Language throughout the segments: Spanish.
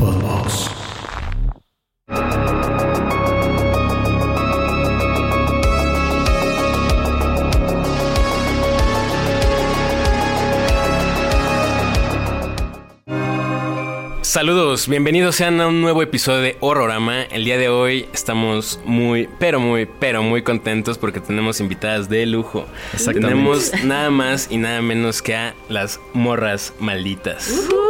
Podbox. Saludos, bienvenidos sean a un nuevo episodio de Horrorama. El día de hoy estamos muy, pero muy, pero muy contentos porque tenemos invitadas de lujo. Exactamente. Tenemos nada más y nada menos que a las morras malditas. Uh,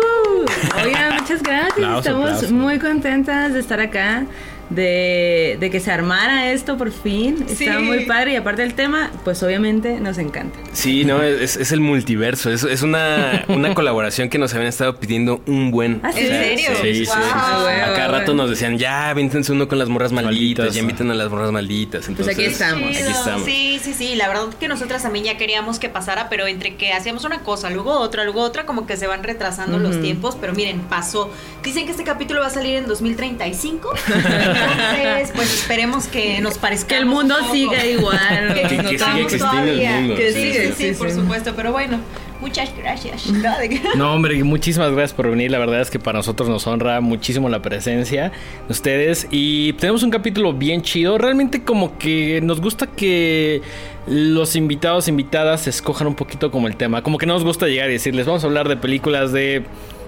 oigan, muchas gracias. Estamos muy contentas de estar acá, de, de que se armara esto por fin. Está muy padre y aparte el tema, pues obviamente nos encanta. Sí, no, es, es el multiverso. Es, es una, una colaboración que nos habían estado pidiendo un buen. ¿Ah, sí? ¿En serio? Sí, sí. Wow. Ah, a cada rato bueno. nos decían, ya, víntense uno con las morras malditas, ya inviten a las morras malditas. Entonces, Pues aquí estamos. Aquí Chido. estamos. Sí, sí, sí. La verdad que nosotras también ya queríamos que pasara, pero entre que hacíamos una cosa, luego otra, luego otra, como que se van retrasando los tiempos. Pero miren, pasó. Dicen que este capítulo va a salir en 2035. Entonces, pues esperemos que nos parezca. Que el mundo siga igual. Que- que siga el todavía. mundo. Que Sí, Sí, sí, sí, sí, sí, por supuesto. Pero bueno, muchas gracias. No, hombre, muchísimas gracias por venir. La verdad es que para nosotros nos honra muchísimo la presencia de ustedes. Y tenemos un capítulo bien chido. Realmente como que nos gusta que los invitados, invitadas, escojan un poquito como el tema. Como que no nos gusta llegar y decirles, vamos a hablar de películas de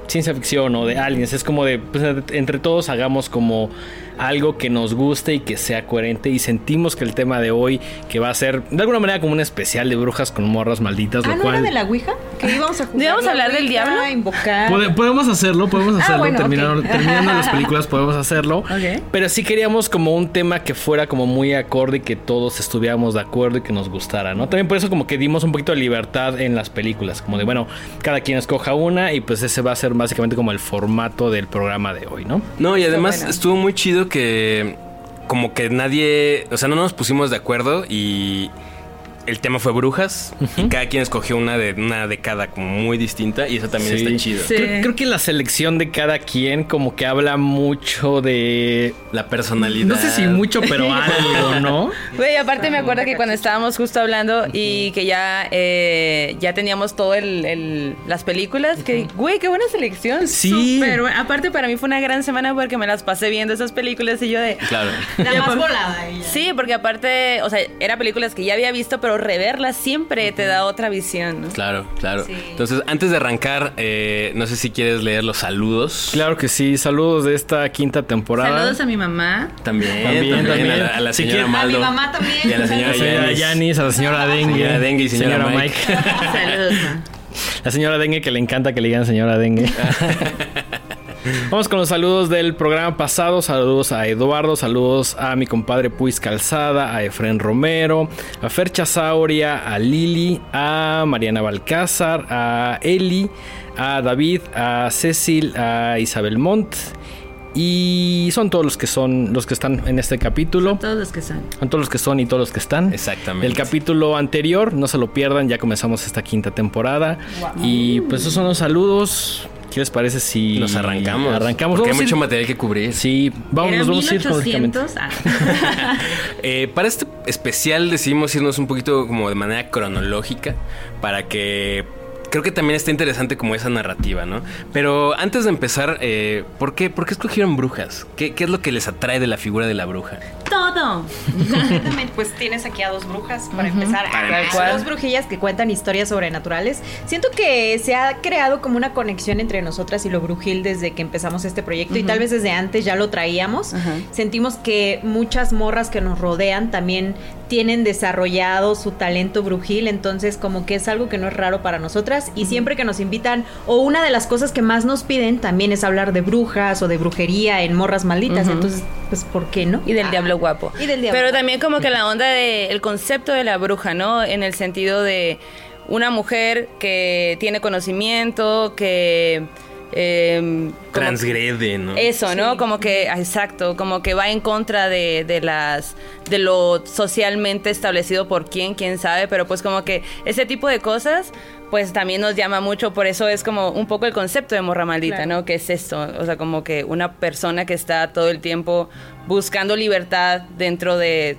ciencia ficción o de aliens. Es como de, pues, entre todos hagamos como algo que nos guste y que sea coherente. Y sentimos que el tema de hoy, que va a ser de alguna manera como un especial de brujas con morras malditas, Ah, lo ¿no cual... era de la Ouija? Que íbamos a jugar. ¿Íbamos a la hablar del diablo? Invocar. Pode- podemos hacerlo, podemos Ah, hacerlo. bueno, terminando, las películas podemos hacerlo. Pero sí queríamos como un tema que fuera como muy acorde y que todos estuviéramos de acuerdo y que nos gustara, ¿no? También por eso como que dimos un poquito de libertad en las películas. Como de, bueno, cada quien escoja una y pues ese va a ser básicamente como el formato del programa de hoy, ¿no? No, y además bueno. estuvo muy chido que como que nadie, o sea, no nos pusimos de acuerdo y el tema fue brujas y cada quien escogió una de una década como muy distinta y eso también Sí. está chido. Sí. Creo, creo que la selección de cada quien como que habla mucho de... La personalidad. No sé si mucho, pero algo, ¿no? Güey, aparte me acuerdo que cuando estábamos justo hablando y que ya, eh, ya teníamos todo el, el- las películas, que, güey, qué buena selección. Sí. Súper buena. Aparte para mí fue una gran semana porque me las pasé viendo esas películas y yo de... Claro. La más volada ella. Sí, porque aparte, o sea, eran películas que ya había visto, pero reverlas siempre te da otra visión, ¿no? Claro, claro. Sí. Entonces, antes de arrancar, eh, no sé si quieres leer los saludos. Claro que sí. Saludos de esta quinta temporada. Saludos a mi mamá. También, También, también, también. A, la, a la Si señora Maldo. A mi mamá también. Y a la señora Yanis. Yanis, a la señora Dengue. Señora Dengue y señora Mike. Saludos, ma. La señora Dengue que le encanta que le digan señora Dengue. Vamos con los saludos del programa pasado. Saludos a Eduardo, saludos a mi compadre Puis Calzada, a Efren Romero, a Fer Chazauria, a Lili, a Mariana Balcázar, a Eli, a David, a Cecil, a Isabel Montt. Y son todos los que son los que están en este capítulo. Todos los que son. Son todos los que son y todos los que están. Exactamente. El capítulo anterior, no se lo pierdan, ya comenzamos esta quinta temporada. Y pues esos son los saludos. ¿Qué les parece si Nos arrancamos. Arrancamos. Porque hay ir- mucho material que cubrir. Sí, vamos, nos vamos a ir 1800. Ah. Eh, para este especial decidimos irnos un poquito como de manera cronológica para que creo que también está interesante como esa narrativa, ¿no? Pero antes de empezar, eh, ¿por, qué, ¿por qué escogieron brujas? ¿Qué, ¿Qué es lo que les atrae de la figura de la bruja? Todo. Pues tienes aquí a dos brujas para empezar. Para a empezar. dos brujillas que cuentan historias sobrenaturales. Siento que se ha creado como una conexión entre nosotras y lo brujil desde que empezamos este proyecto y tal vez desde antes ya lo traíamos. Sentimos que muchas morras que nos rodean también tienen desarrollado su talento brujil, entonces como que es algo que no es raro para nosotras y siempre que nos invitan o una de las cosas que más nos piden también es hablar de brujas o de brujería en morras malditas, entonces pues ¿por qué no? Y del Ah. diablo guapo. Y del diablo Pero guapo. también como que la onda del concepto de la bruja, ¿no? En el sentido de una mujer que tiene conocimiento, que... eh, como- Transgrede, ¿no? Eso, ¿no? Sí. Como que, exacto, como que va en contra de, de las, de lo socialmente establecido por quién, quién sabe, pero pues como que ese tipo de cosas, pues también nos llama mucho, por eso es como un poco el concepto de morra maldita, Claro. ¿no? Que es esto, o sea, como que una persona que está todo el tiempo buscando libertad dentro de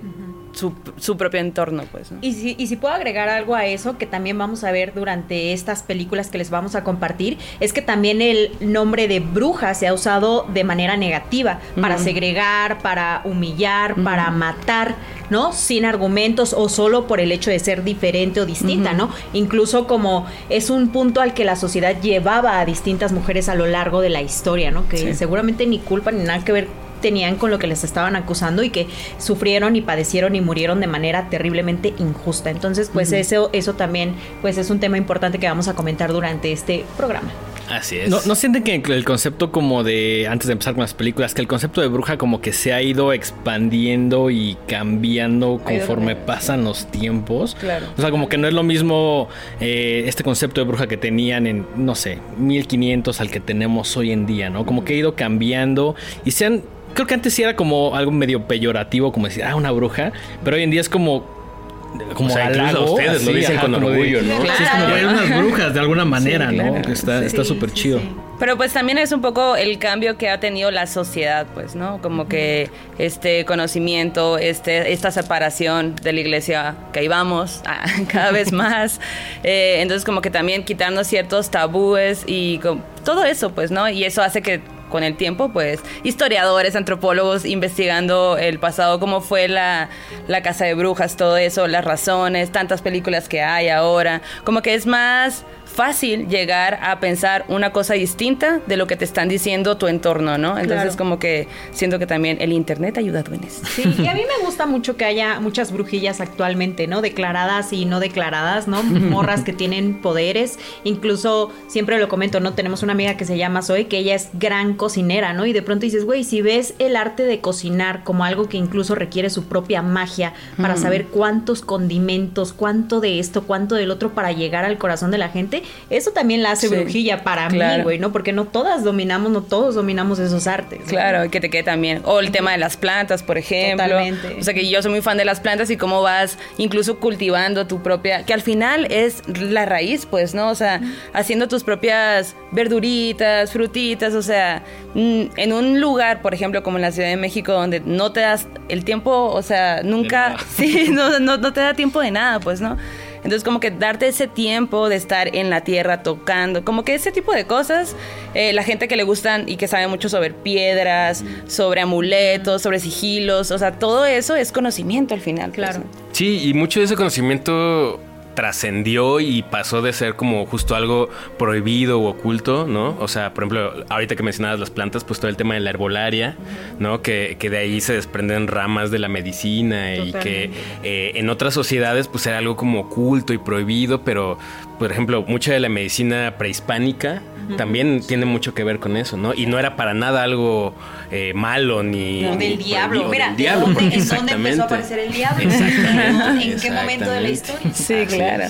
su, su propio entorno, pues. ¿no? Y si, y si puedo agregar algo a eso, que también vamos a ver durante estas películas que les vamos a compartir, es que también el nombre de bruja se ha usado de manera negativa, para segregar, para humillar, para matar, ¿no? Sin argumentos o solo por el hecho de ser diferente o distinta. ¿no? Incluso como es un punto al que la sociedad llevaba a distintas mujeres a lo largo de la historia, ¿no? Que Sí. seguramente ni culpa ni nada que ver tenían con lo que les estaban acusando y que sufrieron y padecieron y murieron de manera terriblemente injusta. Entonces, pues eso eso también pues es un tema importante que vamos a comentar durante este programa. Así es. ¿No, ¿No sienten que el concepto como de, antes de empezar con las películas, que el concepto de bruja como que se ha ido expandiendo y cambiando conforme pasan los tiempos? Claro. O sea, como que no es lo mismo eh, este concepto de bruja que tenían en, no sé, 1500 al que tenemos hoy en día, ¿no? Como que ha ido cambiando y se han... Creo que antes sí era como algo medio peyorativo, como decir, ah, una bruja, pero hoy en día es como como O sea, incluso halago, ustedes lo así, dicen con como de- orgullo, ¿no? Sí, es como ver unas brujas de alguna manera, Sí, ¿no? claro. Que está Sí, está súper sí, chido. sí. Pero pues también es un poco el cambio que ha tenido la sociedad, pues, ¿no? Como que este conocimiento, este, esta separación de la iglesia que ahí vamos ah, cada vez más. Eh, entonces como que también quitarnos ciertos tabúes y todo eso, pues, ¿no? Y eso hace que con el tiempo, pues, historiadores, antropólogos investigando el pasado, cómo fue la, la casa de brujas, todo eso, las razones, tantas películas que hay ahora, como que es más fácil llegar a pensar una cosa distinta de lo que te están diciendo tu entorno, ¿no? Entonces Claro. como que siento que también el internet ha ayudado en eso. Sí, y a mí me gusta mucho que haya muchas brujillas actualmente, ¿no? Declaradas y no declaradas, ¿no? Morras que tienen poderes. Incluso siempre lo comento, ¿no? Tenemos una amiga que se llama Zoe, que ella es gran cocinera, ¿no? Y de pronto dices, güey, si ves el arte de cocinar como algo que incluso requiere su propia magia para saber cuántos condimentos, cuánto de esto, cuánto del otro para llegar al corazón de la gente, eso también la hace Sí, brujilla para mí, claro. güey, ¿no? Porque no todas dominamos, no todos dominamos esos artes. ¿no? Claro, que te quede también. O el tema de las plantas, por ejemplo. Totalmente. O sea, que yo soy muy fan de las plantas y cómo vas incluso cultivando tu propia, que al final es la raíz, pues, ¿no? O sea, haciendo tus propias verduritas, frutitas, o sea, mm, en un lugar, por ejemplo, como en la Ciudad de México, donde no te das el tiempo, o sea, nunca, sí, no, no, no te da tiempo de nada, pues, ¿no? Entonces como que darte ese tiempo de estar en la tierra tocando, como que ese tipo de cosas, eh, la gente que le gustan y que sabe mucho sobre piedras, sobre amuletos, sobre sigilos, o sea, todo eso es conocimiento al final. pues, Claro. ¿no? Sí, y mucho de ese conocimiento trascendió y pasó de ser como justo algo prohibido o oculto, ¿no? O sea, por ejemplo, ahorita que mencionabas las plantas, pues todo el tema de la herbolaria, ¿no? Que, que de ahí se desprenden ramas de la medicina y que eh, en otras sociedades pues era algo como oculto y prohibido, pero por ejemplo, mucha de la medicina prehispánica también tiene mucho que ver con eso, ¿no? Y no era para nada algo eh, malo ni... No, ni del diablo. prohibido, Mira, del ¿de diablo, dónde, porque ¿en dónde empezó a aparecer el diablo? Exactamente, ¿En qué momento de la historia? Sí, Así claro.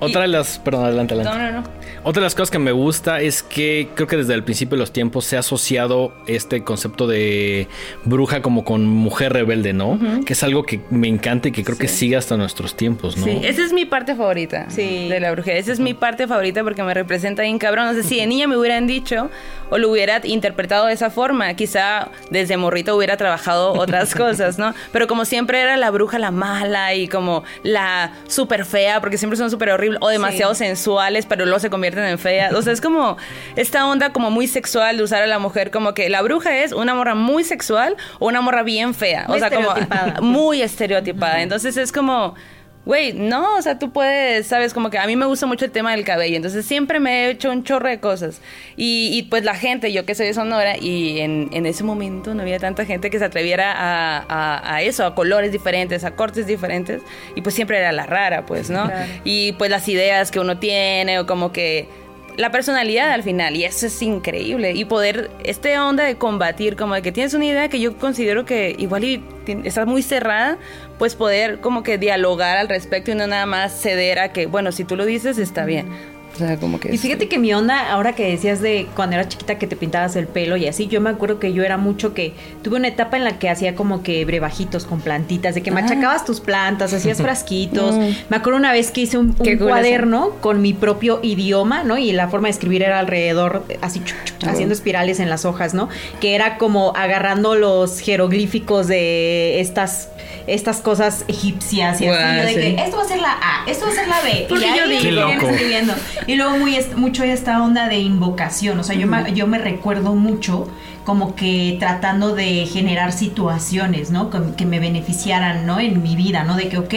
Otra de las. Perdón, adelante, adelante. No, no, no. Otra de las cosas que me gusta es que creo que desde el principio de los tiempos se ha asociado este concepto de bruja como con mujer rebelde, ¿no? Que es algo que me encanta y que creo que sigue hasta nuestros tiempos, ¿no? Sí, esa es mi parte favorita Sí. de la brujería. Esa es mi parte favorita porque me representa bien cabrón. No sé si de niña me hubieran dicho o lo hubiera interpretado de esa forma. Quizá desde morrito hubiera trabajado otras cosas, ¿no? Pero como siempre era la bruja la mala y como la súper fea, porque siempre son súper horribles o demasiado sensuales, pero luego se convierten en feas. O sea, es como esta onda como muy sexual de usar a la mujer como que la bruja es una morra muy sexual o una morra bien fea. Muy o sea, como muy estereotipada. Entonces es como, güey, no, o sea, tú puedes, sabes, como que a mí me gusta mucho el tema del cabello, entonces siempre me he hecho un chorro de cosas. Y, y, pues la gente, yo que soy de Sonora, y en, en ese momento no había tanta gente que se atreviera a, a- a eso, a colores diferentes, a cortes diferentes, y pues siempre era la rara, pues, ¿no? Claro. Y pues las ideas que uno tiene, o como que la personalidad al final, y eso es increíble. Y poder, este onda de combatir, como de que tienes una idea que yo considero que igual y está muy cerrada, pues poder como que dialogar al respecto y no nada más ceder a que, bueno, si tú lo dices, está bien. O sea, como que... Y fíjate que mi onda, ahora que decías de cuando era chiquita que te pintabas el pelo y así, yo me acuerdo que yo era mucho que tuve una etapa en la que hacía como que brebajitos con plantitas, de que Ah. machacabas tus plantas, hacías frasquitos. Mm. Me acuerdo una vez que hice un, un cuaderno con mi propio idioma, ¿no? Y la forma de escribir era alrededor, así, Ah. haciendo espirales en las hojas, ¿no? Que era como agarrando los jeroglíficos de estas estas cosas egipcias y así, de sí. que esto va a ser la A, esto va a ser la B. Porque y ahí yo loco. escribiendo. Y luego muy est- mucho esta onda de invocación, o sea, yo, me, yo me recuerdo mucho como que tratando de generar situaciones, ¿no? Que, que me beneficiaran, ¿no? En mi vida, ¿no? De que, ok,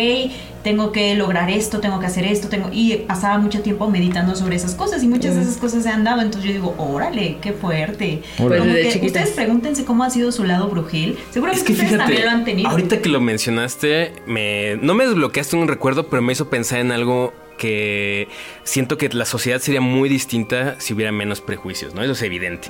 tengo que lograr esto, tengo que hacer esto, tengo... Y pasaba mucho tiempo meditando sobre esas cosas y muchas de esas cosas se han dado, entonces yo digo, órale, qué fuerte. Órale. Como que ustedes pregúntense cómo ha sido su lado brujil. Es Seguramente que ustedes también lo han fíjate, tenido. ahorita que lo mencionaste, me, no me desbloqueaste un recuerdo, pero me hizo pensar en algo que siento que la sociedad sería muy distinta si hubiera menos prejuicios, ¿no? Eso es evidente.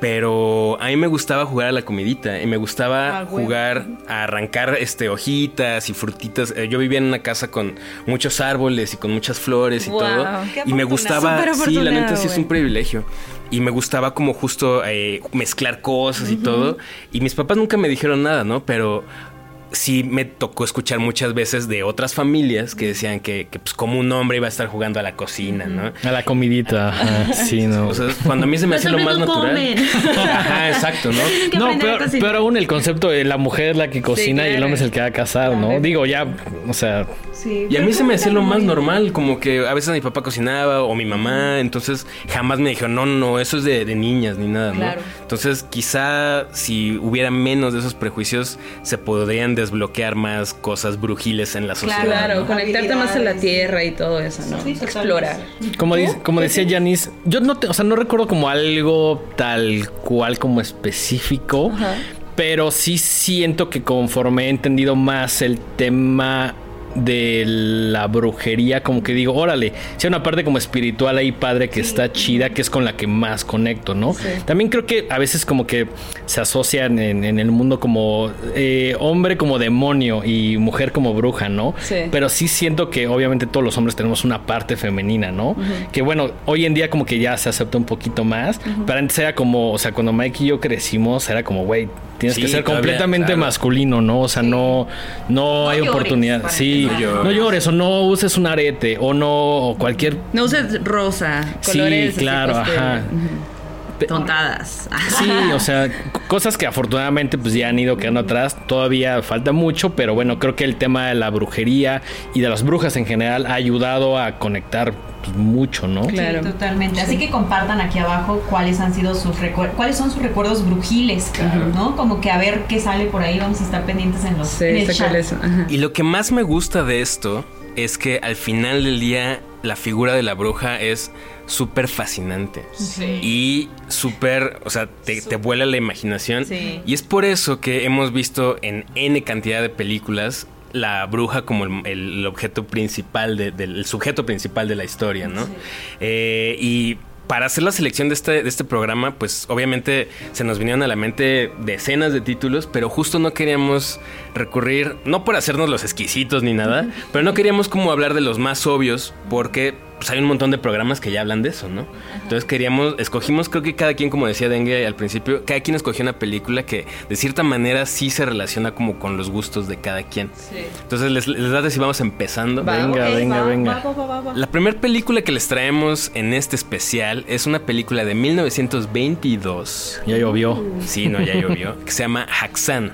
Pero a mí me gustaba jugar a la comidita y me gustaba Ah, jugar a arrancar este hojitas y frutitas. Eh, Yo vivía en una casa con muchos árboles y con muchas flores y Wow, todo. Y me gustaba, sí, la neta sí es un privilegio. Y me gustaba como justo eh, mezclar cosas y todo. Y mis papás nunca me dijeron nada, ¿no? Pero sí me tocó escuchar muchas veces de otras familias que decían que, que, pues como un hombre iba a estar jugando a la cocina, ¿no? A la comidita, ajá, sí, no. O sea, cuando a mí se me hacía lo más natural. comen. Ajá, exacto, ¿no? No, pero, pero aún el concepto de la mujer es la que cocina y el hombre es el que va a casar, ¿no? Digo, ya, o sea, Sí, Y a mí se me hacía lo más normal, como que a veces mi papá cocinaba o mi mamá, entonces jamás me dijeron, no, no, eso es de, de niñas ni nada, ¿no? Claro. Entonces quizá si hubiera menos de esos prejuicios, se podrían desbloquear más cosas brujiles en la sociedad. Claro, ¿no? conectarte más a la tierra y todo eso, ¿no? Sí. Explorar. como, dice- como decía Janice, yo no, te- o sea, no recuerdo como algo tal cual como específico, Ajá. pero sí siento que conforme he entendido más el tema de la brujería, como que digo, órale, si hay una parte como espiritual ahí padre que está chida, que es con la que más conecto, ¿no? Sí. También creo que a veces como que se asocian en, en el mundo como eh, hombre como demonio y mujer como bruja, ¿no? Sí. Pero sí siento que obviamente todos los hombres tenemos una parte femenina, ¿no? Que bueno, hoy en día como que ya se acepta un poquito más, pero antes era como, o sea, cuando Mike y yo crecimos era como, güey, tienes Sí, que ser todavía, completamente claro. masculino, ¿no? O sea, no, no, hay llores, oportunidad. Sí, no No llores. o no uses un arete o no o cualquier No uses rosa, Sí, colores. claro, ajá. Tontadas. Sí, o sea, cosas que afortunadamente pues ya han ido quedando atrás. Todavía falta mucho, pero bueno, creo que el tema de la brujería y de las brujas en general ha ayudado a conectar pues, mucho, ¿no? Claro. Sí, totalmente. Así que compartan aquí abajo cuáles han sido sus recuerdos, cuáles son sus recuerdos brujiles, ¿no? Como que a ver qué sale por ahí, vamos a estar pendientes en los Sí, en el chat. Y lo que más me gusta de esto es que al final del día la figura de la bruja es súper fascinante. Sí. Y súper, o sea, te, te vuela la imaginación. Sí. Y es por eso que hemos visto en N cantidad de películas la bruja como el, el objeto principal, de- del el sujeto principal de la historia, ¿no? Eh, y para hacer la selección de este, de este programa, pues obviamente se nos vinieron a la mente decenas de títulos, pero justo no queríamos recurrir, no por hacernos los exquisitos ni nada, pero no queríamos como hablar de los más obvios, porque pues, hay un montón de programas que ya hablan de eso, ¿no? Entonces queríamos, escogimos, creo que cada quien, como decía Dengue al principio, cada quien escogió una película que de cierta manera sí se relaciona como con los gustos de cada quien. Entonces les, les da si vamos empezando. Va. Venga, venga, va, venga. va, va, va, va. La primera película que les traemos en este especial es una película de 1922. Ya llovió. Sí, no, ya llovió. Que se llama Haxan.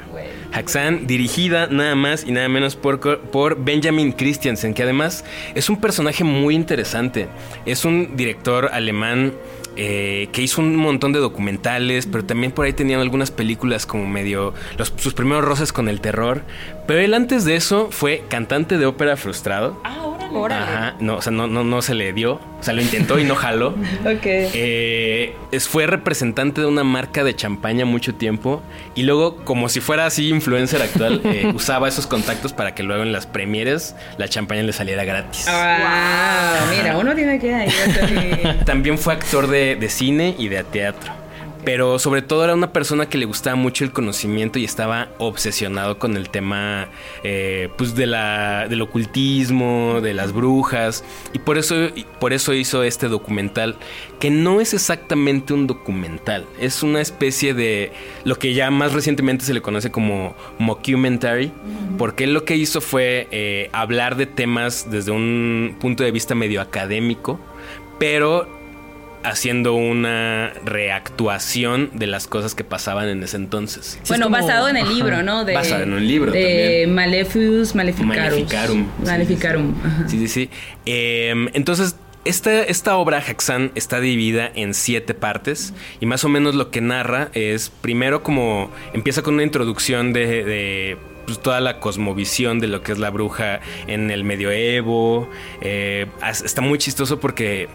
Haxan, dirigida nada más y nada menos por, por Benjamin Christiansen, que además es un personaje muy interesante. Es un director alemán eh, que hizo un montón de documentales, pero también por ahí tenían algunas películas como medio los, sus primeros roces con el terror. Pero él antes de eso fue cantante de ópera frustrado. Órale. Ajá, no, o sea, no, no, no se le dio. O sea, lo intentó y no jaló. Ok. Eh, fue representante de una marca de champaña mucho tiempo y luego, como si fuera así influencer actual, eh, usaba esos contactos para que luego en las premieres la champaña le saliera gratis. Ah, mira, uno tiene que ir. También fue actor de, de cine y de teatro. Pero sobre todo era una persona que le gustaba mucho el conocimiento y estaba obsesionado con el tema eh, pues de la, del ocultismo, de las brujas. Y por eso, por eso hizo este documental, que no es exactamente un documental. Es una especie de lo que ya más recientemente se le conoce como mockumentary. Porque él lo que hizo fue eh, hablar de temas desde un punto de vista medio académico. Pero haciendo una reactuación de las cosas que pasaban en ese entonces. es bueno, como- basado en el ajá. libro, ¿no? De, Basado en un libro de también. Malefius. Maleficarum. Sí, Maleficarum. ajá. Sí, sí, sí. Eh, entonces, esta, esta obra, Haxan, está dividida en siete partes y más o menos lo que narra es, primero como empieza con una introducción de... de, pues, toda la cosmovisión de lo que es la bruja en el medioevo. Eh, está muy chistoso porque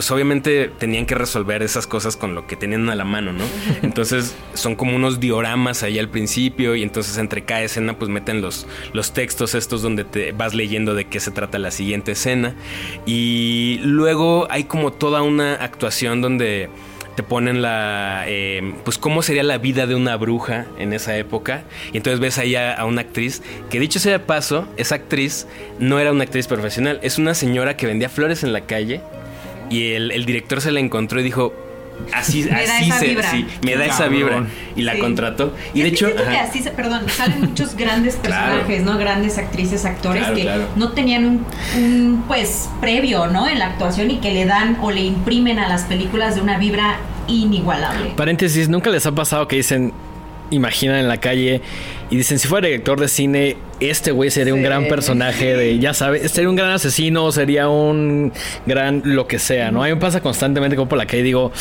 pues obviamente tenían que resolver esas cosas con lo que tenían a la mano, ¿no? Entonces son como unos dioramas ahí al principio y entonces entre cada escena pues meten los, los textos estos donde te vas leyendo de qué se trata la siguiente escena. Y luego hay como toda una actuación donde te ponen la eh, pues cómo sería la vida de una bruja en esa época. Y entonces ves ahí a, a una actriz que dicho sea de paso esa actriz no era una actriz profesional es una señora que vendía flores en la calle y el, el director se la encontró y dijo así Me da así esa se vibra. sí, me da esa vibra y la Sí. contrató y de Es hecho que así se, perdón, salen muchos grandes Claro. personajes, ¿no? Grandes actrices, actores Claro, que claro. no tenían un, un, pues previo, ¿no? En la actuación y que le dan o le imprimen a las películas de una vibra inigualable. Paréntesis, ¿nunca les ha pasado que dicen, imaginan en la calle y dicen, si fuera director de cine, este güey sería un gran personaje de, ya sabes, sería un gran asesino, sería un gran lo que sea, ¿no? A mí me pasa constantemente como por la calle y digo,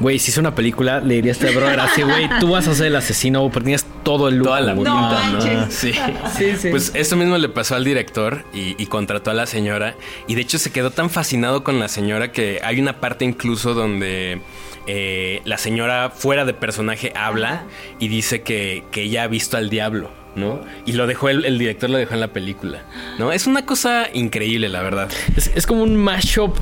güey, si hice una película, le diría a este brother así, güey, tú vas a ser el asesino, pero tienes todo el look. Toda la güey". No pinta, ¿no? Sí. Sí, sí. Pues esto mismo le pasó al director y, y contrató a la señora. Y de hecho se quedó tan fascinado con la señora que hay una parte incluso donde eh, la señora fuera de personaje habla y dice que, que ella ha visto al diablo. ¿no? Y lo dejó, el, el director lo dejó en la película, ¿no? Es una cosa increíble, la verdad. Es, es como un mashup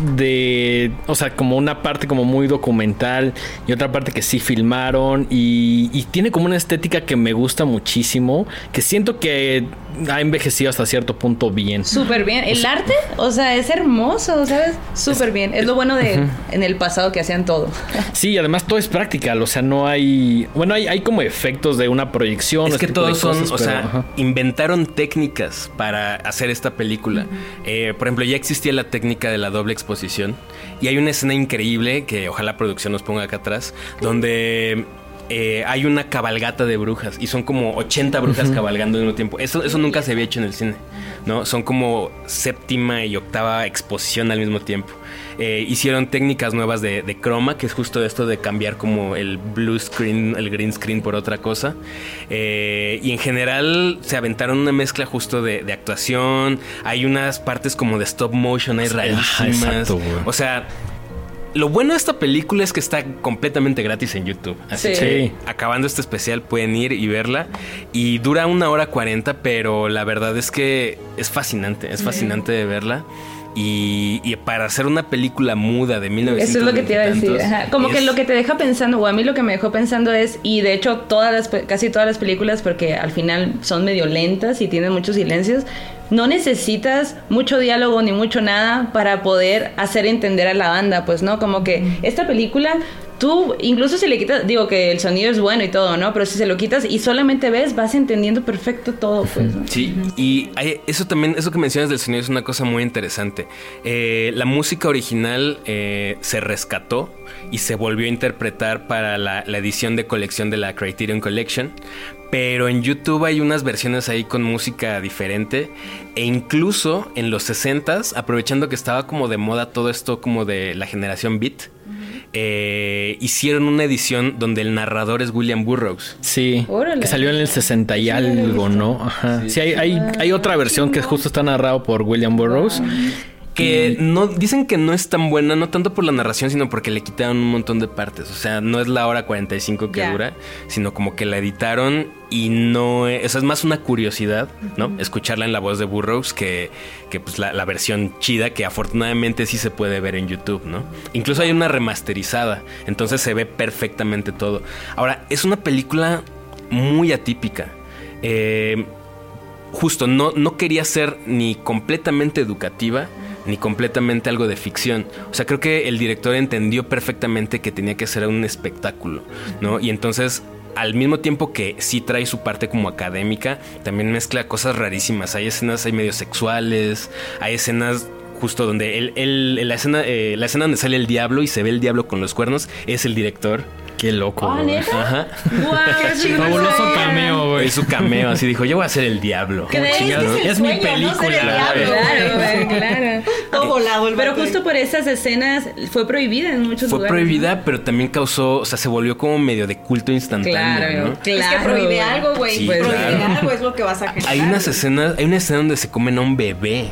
de, o sea, como una parte como muy documental y otra parte que sí filmaron y, y tiene como una estética que me gusta muchísimo, que siento que ha envejecido hasta cierto punto bien. Súper bien. El arte, o sea, es hermoso, ¿sabes? Súper bien. Es lo bueno de en el pasado que hacían todo. Sí, además todo es práctico, o sea, no hay, bueno, hay, hay como efectos de una proyección. Es ese que todos son, cosas, o pero, sea, ajá. inventaron técnicas para hacer esta película. Eh, por ejemplo, ya existía la técnica de la doble y hay una escena increíble que ojalá producción nos ponga acá atrás, donde eh, hay una cabalgata de brujas y son como 80 brujas cabalgando al mismo tiempo. Eso, eso nunca se había hecho en el cine, ¿no? Son como séptima y octava exposición al mismo tiempo. Eh, hicieron técnicas nuevas de, de croma, que es justo esto de cambiar como el blue screen, el green screen por otra cosa. Eh, y en general se aventaron una mezcla justo de, de actuación. Hay unas partes como de stop motion, hay rarísimas. exacto, o sea, lo bueno de esta película es que está completamente gratis en YouTube. Así Sí. que acabando este especial pueden ir y verla. Y dura una hora cuarenta, pero la verdad es que es fascinante. Es fascinante de verla. Y, y para hacer una película muda de 1900 Eso es lo que te iba a decir. ajá. Como que lo que te deja pensando, o a mí lo que me dejó pensando es, y de hecho todas las, pe- casi todas las películas, porque al final son medio lentas y tienen muchos silencios, no necesitas mucho diálogo ni mucho nada para poder hacer entender a la banda, pues, ¿no? Como que esta película... Tú, incluso si le quitas, digo que el sonido es bueno y todo, ¿no? Pero si se lo quitas y solamente ves, vas entendiendo perfecto todo, pues. ¿no? Sí, y hay- eso también, eso que mencionas del sonido es una cosa muy interesante. Eh, la música original eh, se rescató y se volvió a interpretar para la, la edición de colección de la Criterion Collection. Pero en YouTube hay unas versiones ahí con música diferente. E incluso en los 60s, aprovechando que estaba como de moda todo esto como de la generación beat, eh, hicieron una edición donde el narrador es William Burroughs. Sí, Órale. que salió en el 60 y algo. ¿no? Ajá. Sí, hay, hay, hay otra versión que justo está narrado por William Burroughs. Que no dicen que no es tan buena, no tanto por la narración, sino porque le quitaron un montón de partes. O sea, no es la hora 45 que dura, sino como que la editaron y no. es- O sea, es más una curiosidad, ¿no? Escucharla en la voz de Burroughs que, que pues la, la versión chida, que afortunadamente sí se puede ver en YouTube, ¿no? Incluso hay una remasterizada, entonces se ve perfectamente todo. Ahora, es una película muy atípica. Eh, justo no, no quería ser ni completamente educativa ni completamente algo de ficción. O sea, creo que el director entendió perfectamente que tenía que ser un espectáculo, ¿no? Y entonces, al mismo tiempo que sí trae su parte como académica, también mezcla cosas rarísimas. Hay escenas hay medio sexuales, hay escenas justo donde él- en la escena, eh, la escena donde sale el diablo y se ve el diablo con los cuernos, es el director. Qué loco, Ah, güey. ¿neta? Ajá. Guau, Fabuloso cameo, güey. Es su cameo, así dijo, yo voy a ser el diablo. ¿Qué Es el Es mi sueño, ¿no? Ser el película. diablo. Claro, güey, claro. Todo volado el Pero justo por esas escenas fue prohibida en muchos Fue lugares. prohibida, pero también causó, o sea, se volvió como medio de culto instantáneo, Claro, ¿no? claro. es que prohíbe algo, güey. Sí, prohíbe claro. algo es lo que vas a generar. Hay unas escenas, hay una escena donde se comen a un bebé.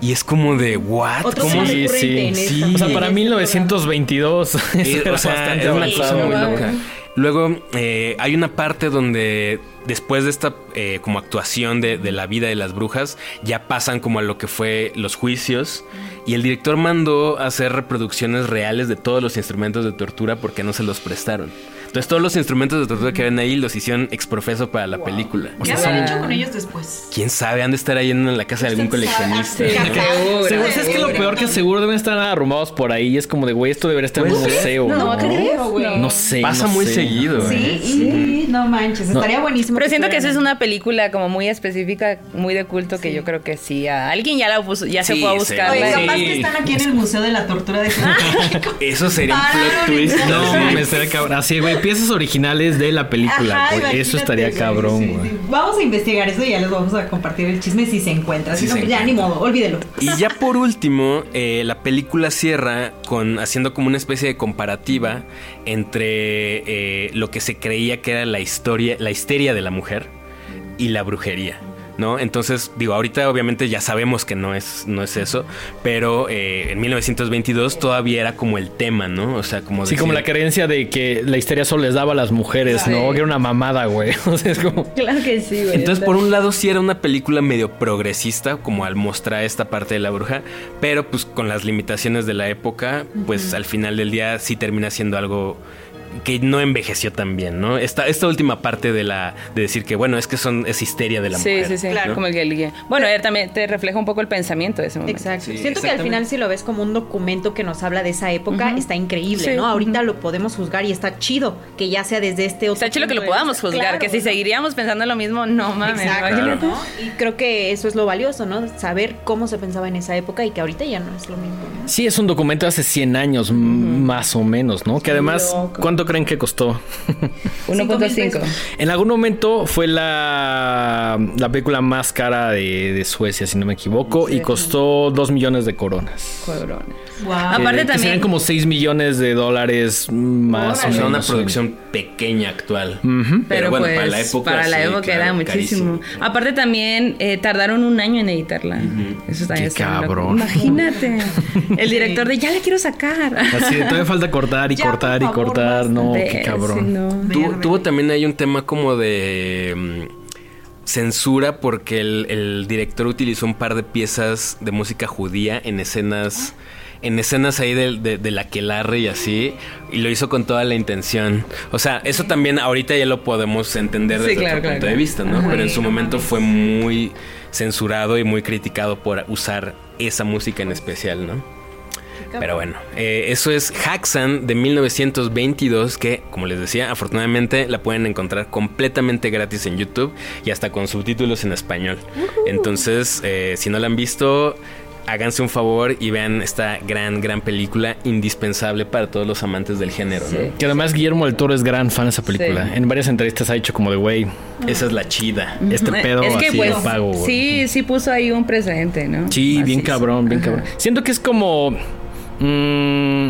Y es como de, ¿what? Otro ¿Cómo? tema Sí, sí, O sea, para en este 1922. eso Eh, era o sea, bastante es una cosa muy loca. Luego, eh, hay una parte donde después de esta eh, como actuación de, de la vida de las brujas, ya pasan como a lo que fue los juicios. Y el director mandó a hacer reproducciones reales de todos los instrumentos de tortura porque no se los prestaron. Entonces todos los instrumentos de tortura que ven ahí los hicieron exprofeso para la película. ¿Qué habrán hecho con ellos después? ¿Quién sabe? Han de estar ahí en la casa de algún coleccionista. Sí, ¿no? seguro. Seguro, ¿sabes qué? Lo peor que seguro deben estar arrumados por ahí. Es como de, güey, esto debería estar en un Pues, museo. No, No, creo, güey. No sé. Pasa no muy sé. seguido. Sí, ¿eh? sí, no manches, estaría buenísimo. Pero siento que esa es una película como muy específica, muy de culto, que yo creo que sí. a alguien ya la puso, ya se Sí, fue a sí. buscar. Oye, Sí. capaz que están aquí en el Museo de la Tortura de Eso sería un plot twist. No, Sí. me estaría cabrón. Así, güey, piezas originales de la película, Ajá, güey. imagínate, Eso estaría güey, cabrón, sí, güey. sí. Vamos a investigar eso y ya les vamos a compartir el chisme si se encuentra. Si Si no, se pues ya ni modo, olvídelo. Y ya por último, eh, la película cierra con haciendo como una especie de comparativa entre eh, lo que se creía que era la historia, la histeria de la mujer y la brujería. ¿No? Entonces, digo, ahorita obviamente ya sabemos que no es, no es eso, pero eh, en 1922 todavía era como el tema, ¿no? O sea, como Sí, como la decir- creencia de que la histeria solo les daba a las mujeres, ¿no? Que era una mamada, güey. O sea, es como... Claro que sí, güey. Entonces, por un lado, sí era una película medio progresista, como al mostrar esta parte de la bruja, pero pues con las limitaciones de la época, pues al final del día sí termina siendo algo que no envejeció tan bien, ¿no? Esta, esta última parte de la de decir que, bueno, es que son es histeria de la Sí, mujer. sí, sí. Claro. Como el que el- Bueno, él también te refleja un poco el pensamiento de ese momento. Exacto. Sí, Siento que al final si lo ves como un documento que nos habla de esa época, está increíble, Sí, ¿no? Ahorita lo podemos juzgar y está chido que ya sea desde este otro Está chido que lo podamos juzgar, Claro, que si ¿no? seguiríamos pensando lo mismo, no mames. Exacto, imagínate. ¿no? Y creo que eso es lo valioso, ¿no? Saber cómo se pensaba en esa época y que ahorita ya no es lo mismo, ¿no? Sí, es un documento de hace 100 años, más o menos, ¿no? Que además, loco. ¿Cuánto creen que costó? 1.5. En algún momento fue la, la película más cara de, de Suecia, si no me equivoco, y costó 2 millones de coronas. Cabrones. Wow. Aparte también- serían como 6 millones de dólares más O o sea, una menos. producción pequeña actual. Pero, bueno, pues, para la época, para la sí, época claro, era muchísimo. carísimo. Aparte también eh, tardaron un año en editarla. Eso también Qué cabrón. Imagínate. El director de ya la quiero sacar. Así de, todavía falta cortar y Ya, cortar y favor, cortar. Basta. No, De- qué cabrón. sí, no. Tu- Verde. tuvo también ahí un tema como de mm, censura porque el, el director utilizó un par de piezas de música judía en escenas en escenas ahí de, de, del aquelarre y así y lo hizo con toda la intención o sea eso también ahorita ya lo podemos entender Sí, desde claro, otro claro, punto de vista no Ajá. pero en su momento fue muy censurado y muy criticado por usar esa música en especial no pero bueno, eh, eso es Haxan de 1922 que, como les decía, afortunadamente la pueden encontrar completamente gratis en YouTube y hasta con subtítulos en español. Entonces, eh, si no la han visto, háganse un favor y vean esta gran, gran película indispensable para todos los amantes del género. ¿no? Que además Guillermo del Toro es gran fan de esa película. Sí. En varias entrevistas ha dicho como de, güey, Esa es la chida. este pedo es que así pues lo pago, güey. sí, sí puso ahí un precedente, ¿no? Sí, Así bien cabrón, bien Ajá. cabrón. Siento que es como. Mm,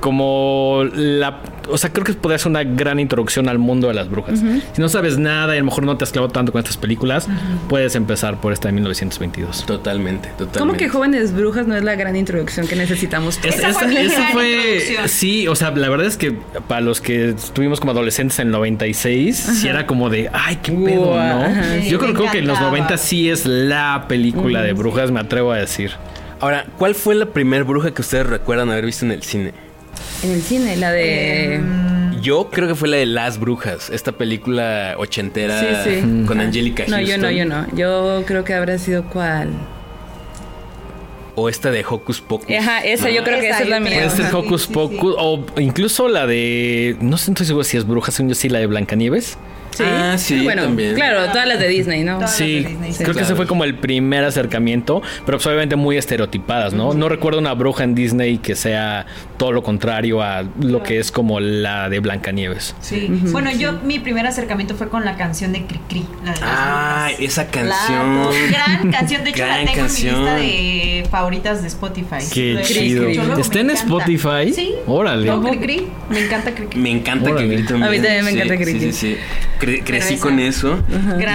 como la. O sea, creo que podría ser una gran introducción al mundo de las brujas. Si no sabes nada y a lo mejor no te has clavado tanto con estas películas, puedes empezar por esta de 1922. Totalmente, totalmente. ¿Cómo que Jóvenes Brujas no es la gran introducción que necesitamos? Es- Esa fue esa fue- sí, o sea, la verdad es que para los que estuvimos como adolescentes en el 96, sí era como de, ay, qué pedo, ¿no? ajá. Sí, Yo creo, creo que en los encantaba. 90 sí es la película de brujas, me atrevo a decir. Ahora, ¿cuál fue la primer bruja que ustedes recuerdan haber visto en el cine? En el cine, la de... Yo creo que fue la de Las Brujas, esta película ochentera Sí, sí. con Angélica No, Houston. yo no, yo no. Yo creo que habrá sido cuál. O esta de Hocus Pocus. Ajá, esa yo creo que Esa, esa es la mía. ser Ajá. Hocus Sí, sí, Pocus o incluso la de, no sé, estoy seguro si es bruja, según yo sí, la de Blancanieves. Ah, sí, bueno, también. claro, todas las de Disney, ¿no? Todas. Sí, de Disney, sí. creo que ese fue como el primer acercamiento, pero pues obviamente muy estereotipadas, ¿no? No recuerdo una bruja en Disney que sea todo lo contrario a lo que es como la de Blancanieves. Sí. Bueno, yo mi primer acercamiento fue con la canción de Cri Cri. La de las Ah, brujas. esa canción. gran canción. De hecho, Gran la tengo canción. en mi lista de favoritas de Spotify. Qué Lo chido. ¿Está en encanta. Spotify? Sí. Órale. No, Cri Cri. Me encanta Cri Cri. Me encanta que grito A mí también me sí, encanta Sí, grite. sí, sí. Cre- crecí esa- con eso.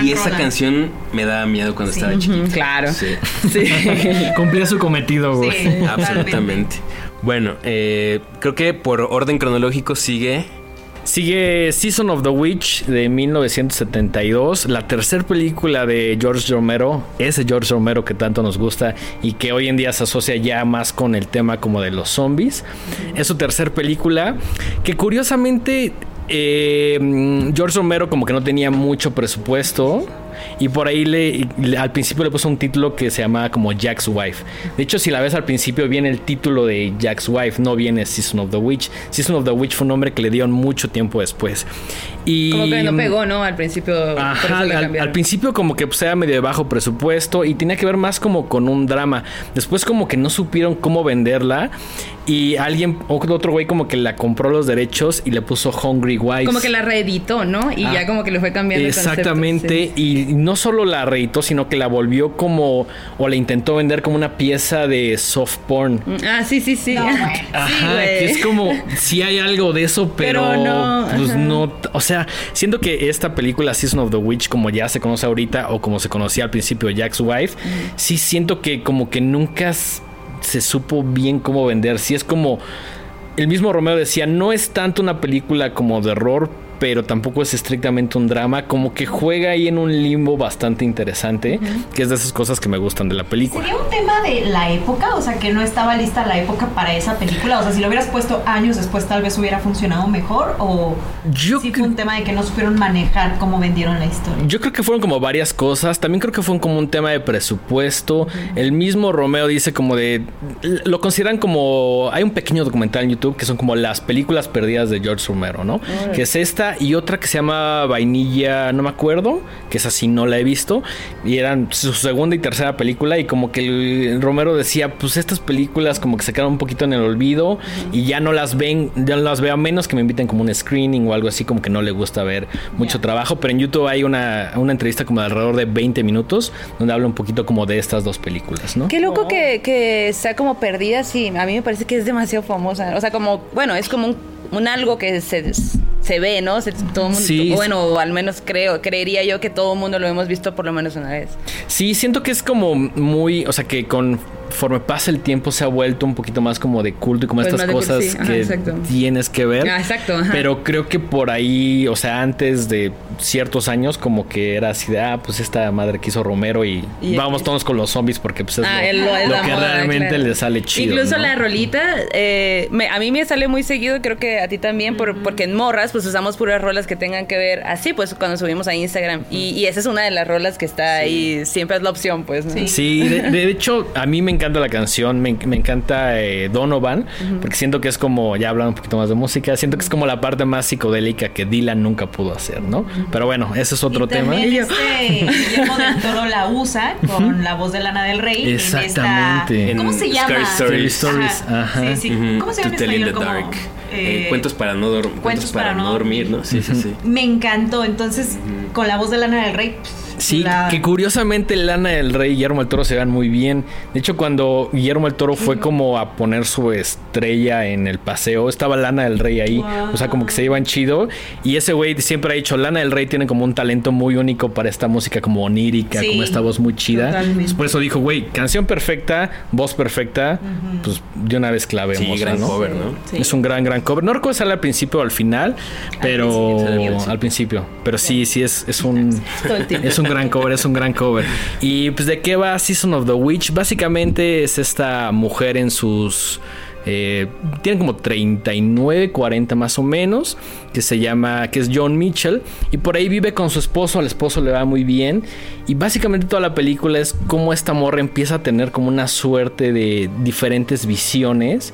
Y esa rola. canción me daba miedo cuando Sí. estaba Ujú, chiquito. claro. Sí. Sí. Cumplía su cometido, güey. Sí. Absolutamente. Bueno, eh, creo que por orden cronológico sigue. Sigue Season of the Witch de 1972, la tercera película de George Romero, ese George Romero que tanto nos gusta y que hoy en día se asocia ya más con el tema como de los zombies. Es su tercera película que curiosamente eh, mm, George Romero como que no tenía mucho presupuesto. Y por ahí le, le- al principio le puso un título que se llamaba como Jack's Wife. De hecho, si la ves al principio viene el título de Jack's Wife, no viene Season of the Witch. Season of the Witch fue un nombre que le dieron mucho tiempo después. Y Como que no pegó, ¿no? Al principio. Ajá, al principio como que pues, era medio de bajo presupuesto y tenía que ver más como con un drama. Después como que no supieron cómo venderla y alguien, otro güey como que la compró los derechos y le puso Hungry Wives. Como que la reeditó, ¿no? Y Ah, ya como que le fue cambiando el concepto, Exactamente, sí. y no solo la reeditó, sino que la volvió como, o la intentó vender como una pieza de soft porn. Ah, sí, sí, sí. No. Sí, Ajá, que es como si hay algo de eso, pero, Pero no, pues ajá. no, o sea, siento que esta película Season of the Witch como ya se conoce ahorita o como se conocía al principio Jack's Wife, sí siento que como que nunca se supo bien cómo vender, sí es como el mismo Romeo decía, no es tanto una película como de horror, pero tampoco es estrictamente un drama, como que juega ahí en un limbo bastante interesante, que es de esas cosas que me gustan de la película. ¿Sería un tema de la época? O sea, que no estaba lista la época para esa película. O sea, si lo hubieras puesto años después, tal vez hubiera funcionado mejor. O Yo sí fue un tema de que no supieron manejar cómo vendieron la historia. Yo creo que fueron como varias cosas. También creo que fue como un tema de presupuesto. El mismo Romeo dice como de... Lo consideran como... Hay un pequeño documental en YouTube que son como las películas perdidas de George Romero, ¿no? Que es esta y otra que se llama Vainilla, no me acuerdo, que es así, no la he visto. Y eran su segunda y tercera película y como que el Romero decía, pues estas películas como que se quedaron un poquito en el olvido y ya no las ven, ya no las veo a menos que me inviten como un screening o algo así, como que no le gusta ver mucho trabajo. Pero en YouTube hay una, una entrevista como de alrededor de 20 minutos donde habla un poquito como de estas dos películas, ¿no? Qué loco que, que sea como perdida, sí. A mí me parece que es demasiado famosa. O sea, como, bueno, es como un, un algo que se, se ve, ¿no? Todo mundo, Sí. Bueno, o al menos creo, creería yo que todo el mundo lo hemos visto por lo menos una vez. Sí, siento que es como muy, o sea, que conforme pasa el tiempo se ha vuelto un poquito más como de culto y como Pues estas cosas sí. Ajá, que exacto. tienes que ver. Ah, exacto, ajá. Pero creo que por ahí, o sea, antes de ciertos años como que era así de, ah, pues esta madre que hizo Romero y, Y- vamos todos con los zombies porque pues es Ah, lo, el- lo- es lo la que moda, realmente claro. le sale chido. Incluso ¿no? la rolita, eh, me- a mí me sale muy seguido, creo que a ti también, por- porque en Morras pues usamos puras rolas que tengan que ver así, pues cuando subimos a Instagram. Y, y esa es una de las rolas que está ahí, siempre es la opción, pues. ¿no? Sí. Sí, de, de hecho, a mí me encanta la canción, me, me encanta eh, Donovan, porque siento que es como, ya hablando un poquito más de música, siento que es como la parte más psicodélica que Dylan nunca pudo hacer, ¿no? Pero bueno, ese es otro y tema. También este Guillermo del Toro la usa con la voz de Lana del Rey. en esta- Exactamente. ¿Cómo se llama? Scary Stories. Stories, ajá. Sí, sí. ¿Cómo se llama To en in the Como, Dark. eh, Eh, cuentos para no, dor- cuentos para no dormir, ¿no? Sí, sí, sí. Me encantó. Entonces, con la voz de Lana del Rey. pff, Sí, la- que curiosamente Lana del Rey y Guillermo del Toro se vean muy bien. De hecho, cuando Guillermo del Toro fue como a poner su estrella en el paseo, estaba Lana del Rey ahí. O sea, como que se iban chido. Y ese güey siempre ha dicho, Lana del Rey tiene como un talento muy único para esta música como onírica, Sí, como esta voz muy chida. totalmente. Pues por eso dijo, güey, canción perfecta, voz perfecta, pues de una vez clavemos. Sí, gran ¿no? cover, ¿no? Sí. Es un gran, gran cover. No recuerdo si sale al principio o al final, pero principio, al principio. Pero sí, sí, es, es un Todo el tiempo. es un gran cover, es un gran cover. Y pues de qué va Season of the Witch? Básicamente es esta mujer en sus... Eh, tiene como 39, 40 más o menos, que se llama, que es John Mitchell, y por ahí vive con su esposo, al esposo le va muy bien, y básicamente toda la película es cómo esta morra empieza a tener como una suerte de diferentes visiones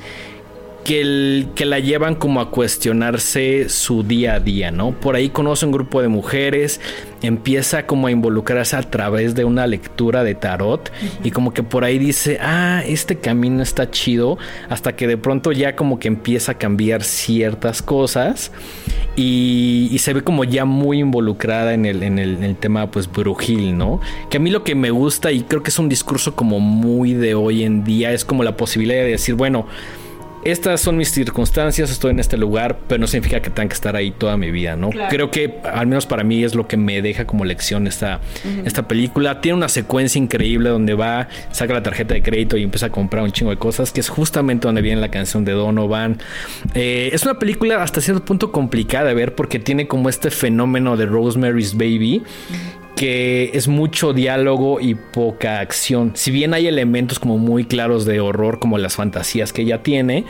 que, el- que la llevan como a cuestionarse su día a día, ¿no? Por ahí conoce un grupo de mujeres, empieza como a involucrarse a través de una lectura de tarot y como que por ahí dice, ah, este camino está chido, hasta que de pronto ya como que empieza a cambiar ciertas cosas y, y se ve como ya muy involucrada en el, en, el, en el tema pues brujil, ¿no? Que a mí lo que me gusta y creo que es un discurso como muy de hoy en día es como la posibilidad de decir, bueno, estas son mis circunstancias, estoy en este lugar, pero no significa que tenga que estar ahí toda mi vida, ¿no? Claro. Creo que al menos para mí es lo que me deja como lección esta, esta película. Tiene una secuencia increíble donde va, saca la tarjeta de crédito y empieza a comprar un chingo de cosas, que es justamente donde viene la canción de Donovan. Eh, es una película hasta cierto punto complicada de ver porque tiene como este fenómeno de Rosemary's Baby que es mucho diálogo y poca acción. Si bien hay elementos como muy claros de horror, como las fantasías que ella tiene,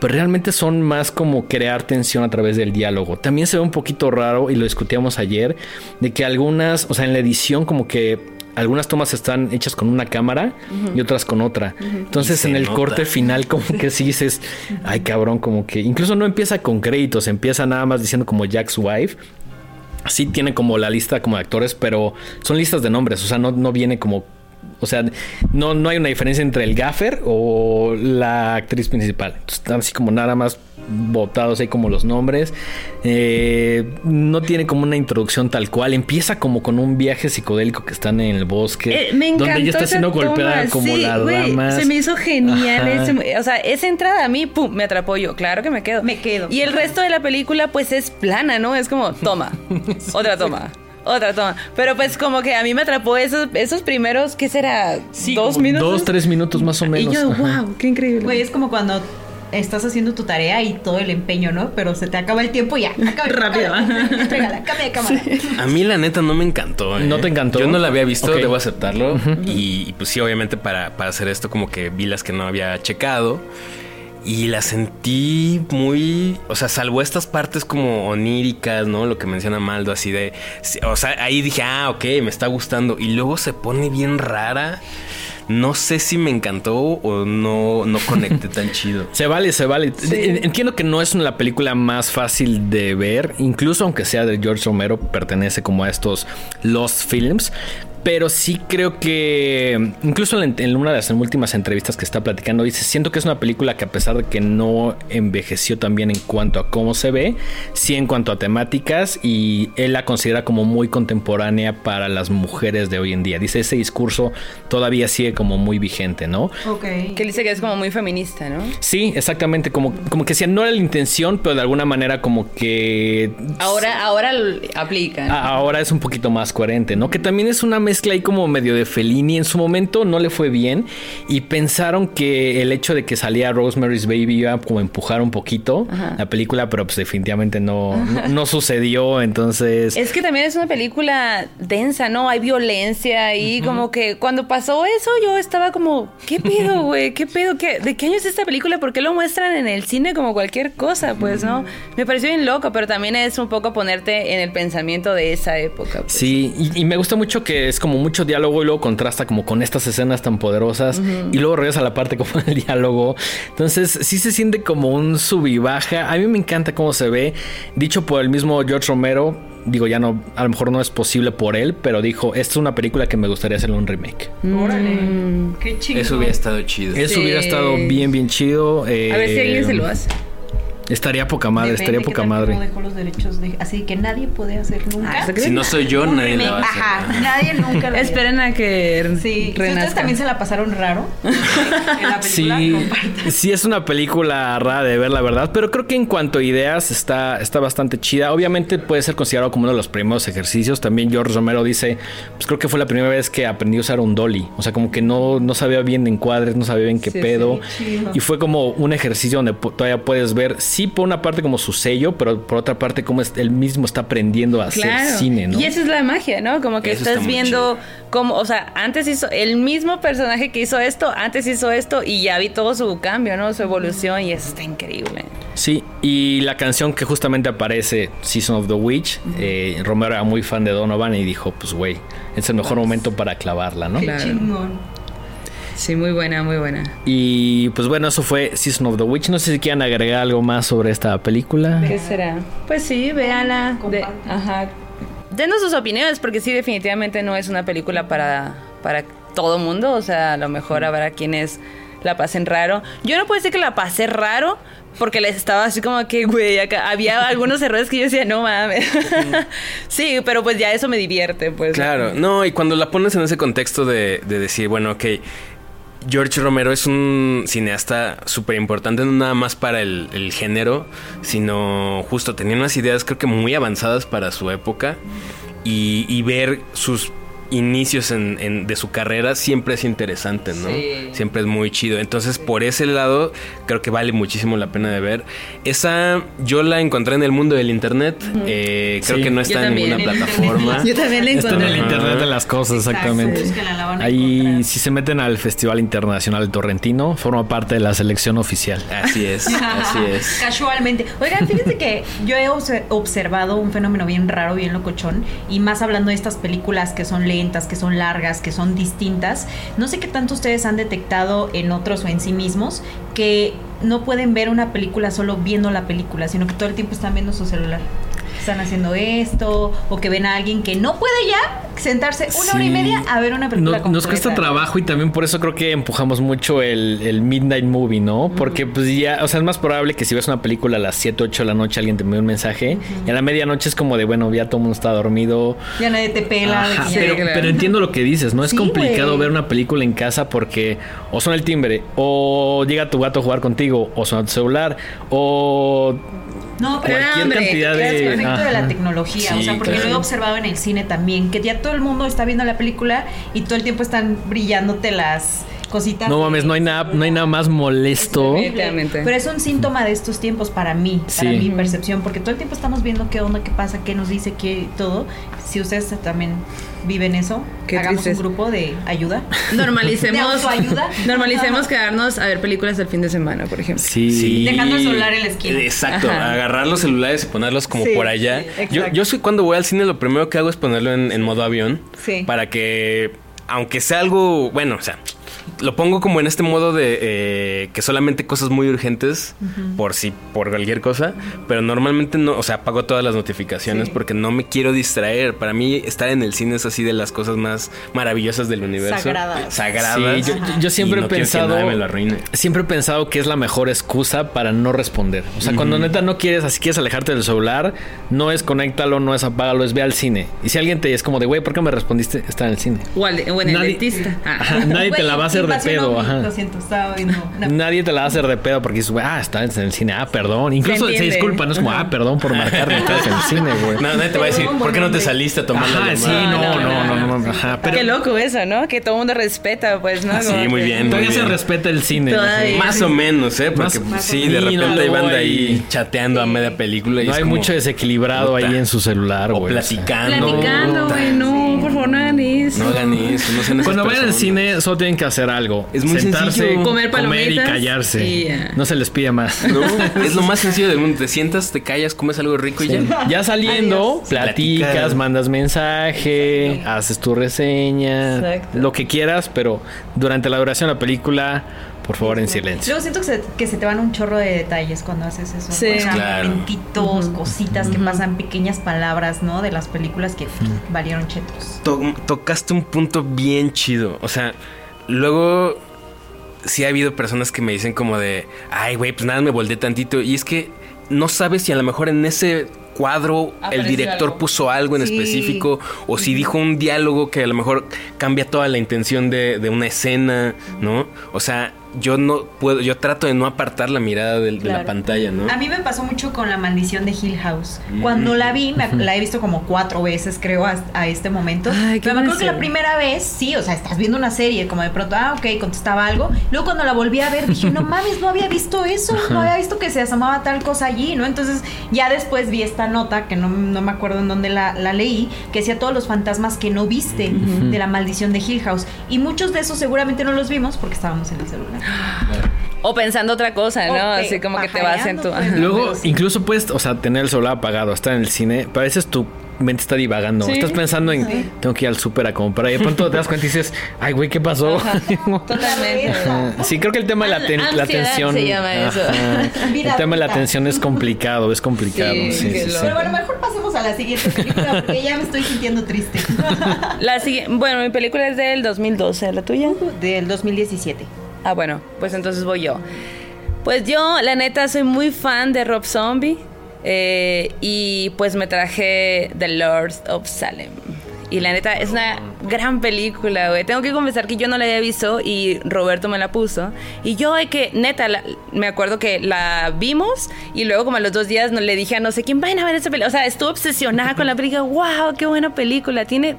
pero realmente son más como crear tensión a través del diálogo. También se ve un poquito raro, y lo discutíamos ayer, de que algunas, o sea, en la edición como que algunas tomas están hechas con una cámara y otras con otra. Entonces en el nota. corte final como que sí dices, ay cabrón, como que incluso no empieza con créditos, empieza nada más diciendo como Jack's wife. Sí tiene como la lista como de actores, pero son listas de nombres, o sea, no, no viene como... O sea, no, no hay una diferencia entre el gaffer o la actriz principal. Entonces, están así como nada más botados ahí como los nombres. Eh, no tiene como una introducción tal cual. Empieza como con un viaje psicodélico que están en el bosque. Eh, me encantó donde ella está siendo golpeada toma, como sí. Se me hizo genial. Ese- o sea, esa entrada a mí, pum, me atrapó yo. Claro que me quedo. Me quedo. Y el resto de la película, pues es plana, ¿no? Es como, toma, otra toma. Otra toma. Pero pues como que a mí me atrapó esos, esos primeros, ¿qué será? ¿Dos minutos? Dos, tres minutos más o Y menos. yo, Ajá. wow, qué increíble. Güey, es como cuando estás haciendo tu tarea y todo el empeño, ¿no? Pero se te acaba el tiempo y ya. Acaba, Rápido. Entrégala, cambia de cámara. A mí la neta no me encantó. ¿eh? ¿No te encantó? Yo no la había visto, Ok. debo aceptarlo. y, y, pues sí, obviamente para, para hacer esto como que vi las que no había checado. Y la sentí muy, o sea, salvo estas partes como oníricas, ¿no? Lo que menciona Maldo, así de, o sea, ahí dije, ah, ok, me está gustando. Y luego se pone bien rara. No sé si me encantó o no, no conecté tan chido. Se vale, se vale. En- Entiendo que no es la película más fácil de ver, incluso aunque sea de George Romero, pertenece como a estos Lost Films. Pero sí creo que, incluso en, una de las últimas entrevistas que está platicando, dice, siento que es una película que a pesar de que no envejeció tan bien en cuanto a cómo se ve, sí en cuanto a temáticas, y él la considera como muy contemporánea para las mujeres de hoy en día. Dice, ese discurso todavía sigue como muy vigente, ¿no? Ok. Que él dice que es como muy feminista, ¿no? Sí, exactamente, como, como que si no era la intención, pero de alguna manera como que Ahora, ahora lo aplica. ¿no? a- ahora es un poquito más coherente, ¿no? Que también es una mezcla ahí como medio de Fellini. En su momento no le fue bien y pensaron que el hecho de que salía Rosemary's Baby iba a como empujar un poquito la película, pero pues definitivamente no, no, no sucedió, entonces... Es que también es una película densa, ¿no? Hay violencia y como que cuando pasó eso yo estaba como, ¿qué pedo, güey? ¿Qué pedo? ¿Qué, ¿De qué año es esta película? ¿Por qué lo muestran en el cine como cualquier cosa? Pues, ¿no? Me pareció bien loco, pero también es un poco ponerte en el pensamiento de esa época. pues. Sí, y, y me gusta mucho que es como mucho diálogo y luego contrasta como con estas escenas tan poderosas y luego regresa a la parte como del diálogo. Entonces sí se siente como un sub y baja. A mí me encanta cómo se ve. Dicho por el mismo George Romero, digo ya no, a lo mejor no es posible por él, pero dijo, esta es una película que me gustaría hacerle un remake. Órale. Qué chido. Eso hubiera estado chido. Eso Sí. hubiera estado bien, bien chido. A ver si alguien se lo hace. Estaría poca madre, Depende estaría poca madre. cómo dejó los derechos de- así que nadie puede hacer nunca. Ah, ¿eso Si no soy yo, Un nadie la va a hacer. Ajá, nadie nunca lo haría. Esperen a que Sí, si ustedes también se la pasaron raro en la película, Sí, compartan. sí es una película rara de ver, la verdad, pero creo que en cuanto a ideas está, está bastante chida. Obviamente puede ser considerado como uno de los primeros ejercicios. También George Romero dice, pues creo que fue la primera vez que aprendí a usar un dolly. O sea, como que no, no sabía bien de encuadres, no sabía bien qué Sí, pedo. sí, y fue como un ejercicio donde todavía puedes ver, sí, por una parte como su sello, pero por otra parte como es- él mismo está aprendiendo a hacer cine, ¿no? Y esa es la magia, ¿no? Como que Eso estás viendo cómo, o sea, antes hizo el mismo personaje que hizo esto, antes hizo esto y ya vi todo su cambio, ¿no? Su evolución y eso está increíble. Sí, y la canción que justamente aparece, Season of the Witch, eh, Romero era muy fan de Donovan y dijo, pues güey, es el mejor momento para clavarla, ¿no? Claro. Chingón. Sí, muy buena, muy buena. Y pues bueno, eso fue Season of the Witch. No sé si quieran agregar algo más sobre esta película. ¿Qué será? Pues sí, véanla. De, ajá. Denos sus opiniones, porque sí, definitivamente no es una película para, para todo mundo. O sea, a lo mejor habrá quienes la pasen raro. Yo no puedo decir que la pasé raro, porque les estaba así como que, güey, acá había algunos errores que yo decía, no mames. sí, pero pues ya eso me divierte, pues. Claro, no, y cuando la pones en ese contexto de, de decir, bueno, ok, George Romero es un cineasta súper importante, no nada más para el, género, sino justo tenía unas ideas creo que muy avanzadas para su época y ver sus inicios en, en- de su carrera siempre es interesante, ¿no? Sí. Siempre es muy chido. Entonces, por ese lado, creo que vale muchísimo la pena de ver. Esa yo la encontré en el mundo del internet. Eh, creo Sí. que no Yo está en también. ninguna plataforma. Yo también la Está en encontré. el internet de las cosas, exactamente. Ahí, si se meten al Festival Internacional Torrentino, forma parte de la selección oficial. Así es, así es. Casualmente. Oigan, fíjense que yo he obse- observado un fenómeno bien raro, bien locochón, y más hablando de estas películas que son que son largas, que son distintas. No sé qué tanto ustedes han detectado en otros o en sí mismos que no pueden ver una película solo viendo la película, sino que todo el tiempo están viendo su celular. Están haciendo esto, o que ven a alguien que no puede ya sentarse una hora y media a ver una película No- nos cuesta trabajo y también por eso creo que empujamos mucho el, el Midnight Movie, ¿no? Porque pues ya, o sea, es más probable que si ves una película a las 7, 8 de la noche alguien te envíe un mensaje y a la medianoche es como de, bueno, ya todo el mundo está dormido. Ya nadie te pela. de que pero, entiendo lo que dices, ¿no? Es Sí, complicado ver una película en casa porque o suena el timbre, o llega tu gato a jugar contigo, o suena tu celular, o No, pero cualquier hambre, cantidad de... efecto de la tecnología, o sea, porque claro. lo he observado en el cine también, que ya todo el mundo está viendo la película y todo el tiempo están brillándote las cositas. No mames, no hay nada, no hay nada más molesto. Pero es un síntoma de estos tiempos para mí, para Sí. mi percepción, porque todo el tiempo estamos viendo qué onda, qué pasa, qué nos dice, qué todo. Si ustedes también viven eso, Qué hagamos tristeza. un grupo de ayuda. Normalicemos, De autoayuda. normalicemos quedarnos a ver películas el fin de semana, por ejemplo. Sí. Dejando el celular en la esquina. Exacto, Ajá. agarrar los celulares y ponerlos como Sí, por allá. sí, yo, yo soy cuando voy al cine lo primero que hago es ponerlo en, en modo avión. Sí. Para que, aunque sea algo, bueno, o sea, lo pongo como en este modo de eh, que solamente cosas muy urgentes por si, por cualquier cosa. Pero normalmente no, o sea, apago todas las notificaciones Sí. porque no me quiero distraer. Para mí estar en el cine es así de las cosas más maravillosas del universo. Sagradas. Sagradas. Sí, yo- siempre Y no he que pensado- nadie me lo arruine. Siempre he pensado que es la mejor excusa para no responder. O sea, cuando neta no quieres, así quieres alejarte del celular, no es conéctalo, no es apágalo, es ve al cine. Y si alguien te es como de, güey, ¿por qué me respondiste? Está en el cine. O, al- o en el Nadie- dentista. Ah. Ajá, nadie te la va a hacer de pedo. Ajá. Lo siento, estaba viendo. una- Nadie te la va a hacer de pedo porque dices, güey, ah, estás en el cine, ah, perdón. Incluso se, disculpa, no es como, ah, perdón por marcarme, estás en el cine, güey. No, nadie te va a decir, ¿por qué no te saliste a tomar la Ajá, sí, llamada? no, No, no, no, no, no, ajá. Pero Qué loco eso, ¿no? Que todo el mundo respeta, pues, ¿no? Sí, muy bien, muy todavía se respeta el cine. Todavía. Más o menos, ¿eh? Porque Más- sí, Sí, de no, repente hay banda ahí chateando a media película. Y No hay como- mucho desequilibrado ahí en su celular, O güey. o platicando. Platicando, güey, no, por favor, no hagan eso. No hagan eso, no sean esas Cuando vayan al personas. cine, solo tienen que hacer algo. Es muy Sentarse, sencillo. Comer y palomitas callarse. y ya. No se les pide más. No, es lo más sencillo del mundo. Te sientas, te callas, comes algo rico y ya. Ya saliendo, Adiós. platicas, Platicar. mandas mensaje, haces tu reseña, Exacto. lo que quieras, pero durante la duración de la película, por favor, en silencio. Luego siento que se, que se te van un chorro de detalles cuando haces eso. Sí. O sea, Claro. momentitos, cositas que pasan, pequeñas palabras, ¿no? De las películas que valieron chetos. To- tocaste un punto bien chido. O sea, luego sí ha habido personas que me dicen como de, ay, güey, pues nada, me volteé tantito. Y es que no sabes si a lo mejor en ese cuadro el director algo. puso algo en Sí. específico o si dijo un diálogo que a lo mejor cambia toda la intención de, de una escena, ¿no? O sea, yo no puedo, yo trato de no apartar la mirada de, la pantalla, ¿no? A mí me pasó mucho con la maldición de Hill House. Cuando la vi, me- la he visto como cuatro veces, creo, a, a este momento. Ay, qué Pero me acuerdo que la primera vez, sí, o sea, estás viendo una serie, como de pronto, ah, ok, contestaba algo. Luego cuando la volví a ver, dije, no mames, no había visto eso, no había visto que se asomaba tal cosa allí, ¿no? Entonces, ya después vi esta nota, que no, no me acuerdo en dónde la, la leí, que decía todos los fantasmas que no viste de la maldición de Hill House. Y muchos de esos seguramente no los vimos porque estábamos en el celular. O pensando otra cosa, ¿no? Así como que te vas en tu... pues. Luego, incluso puedes, o sea, tener el celular apagado, estar en el cine, veces tu mente está divagando. Sí. Estás pensando en, tengo que ir al súper a comprar. Y de pronto te das cuenta y dices, ay, güey, ¿qué pasó? Totalmente. Sí, creo que el tema de la, ten- la atención. se llama eso. Vida El tema de la atención es complicado, es complicado. Sí, Sí, que sí, lo- sí. Pero bueno, mejor pasemos a la siguiente película porque ya me estoy sintiendo triste. La siguiente, bueno, mi película es del 2012, ¿la tuya? Del 2017. Ah, bueno, pues entonces voy yo. Pues yo, la neta, soy muy fan de Rob Zombie. eh, y pues me traje The Lord of Salem. Y la neta, es una gran película, güey. Tengo que confesar que yo no la había visto y Roberto me la puso. Y yo, de que, neta, me acuerdo que la vimos y luego, como a los dos días, no, le dije a no sé quién, vayan a ver esa película. O sea, estuve obsesionada con la película. ¡Wow! ¡Qué buena película! Tiene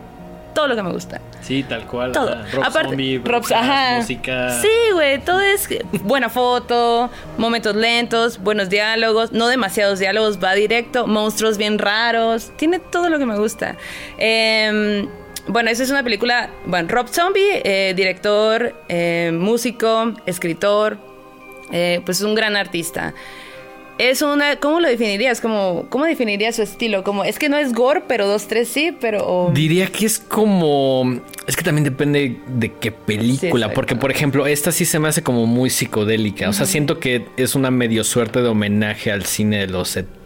todo lo que me gusta. Sí, tal cual. Todo. Rob Aparte, Zombie, Rob- ajá. música. Sí, güey, todo es buena foto, momentos lentos, buenos diálogos, no demasiados diálogos, va directo, monstruos bien raros, tiene todo lo que me gusta. Em, bueno, esa es una película, bueno, Rob Zombie, eh, director, eh, músico, escritor, eh, pues es un gran artista. Es una, ¿cómo lo definirías? Como, ¿Cómo definirías su estilo? Como, es que no es gore, pero dos, tres sí, pero... Diría que es como. Es que también depende de qué película. porque, por ejemplo, esta sí se me hace como muy psicodélica. O sea, siento que es una medio suerte de homenaje al cine de los 70,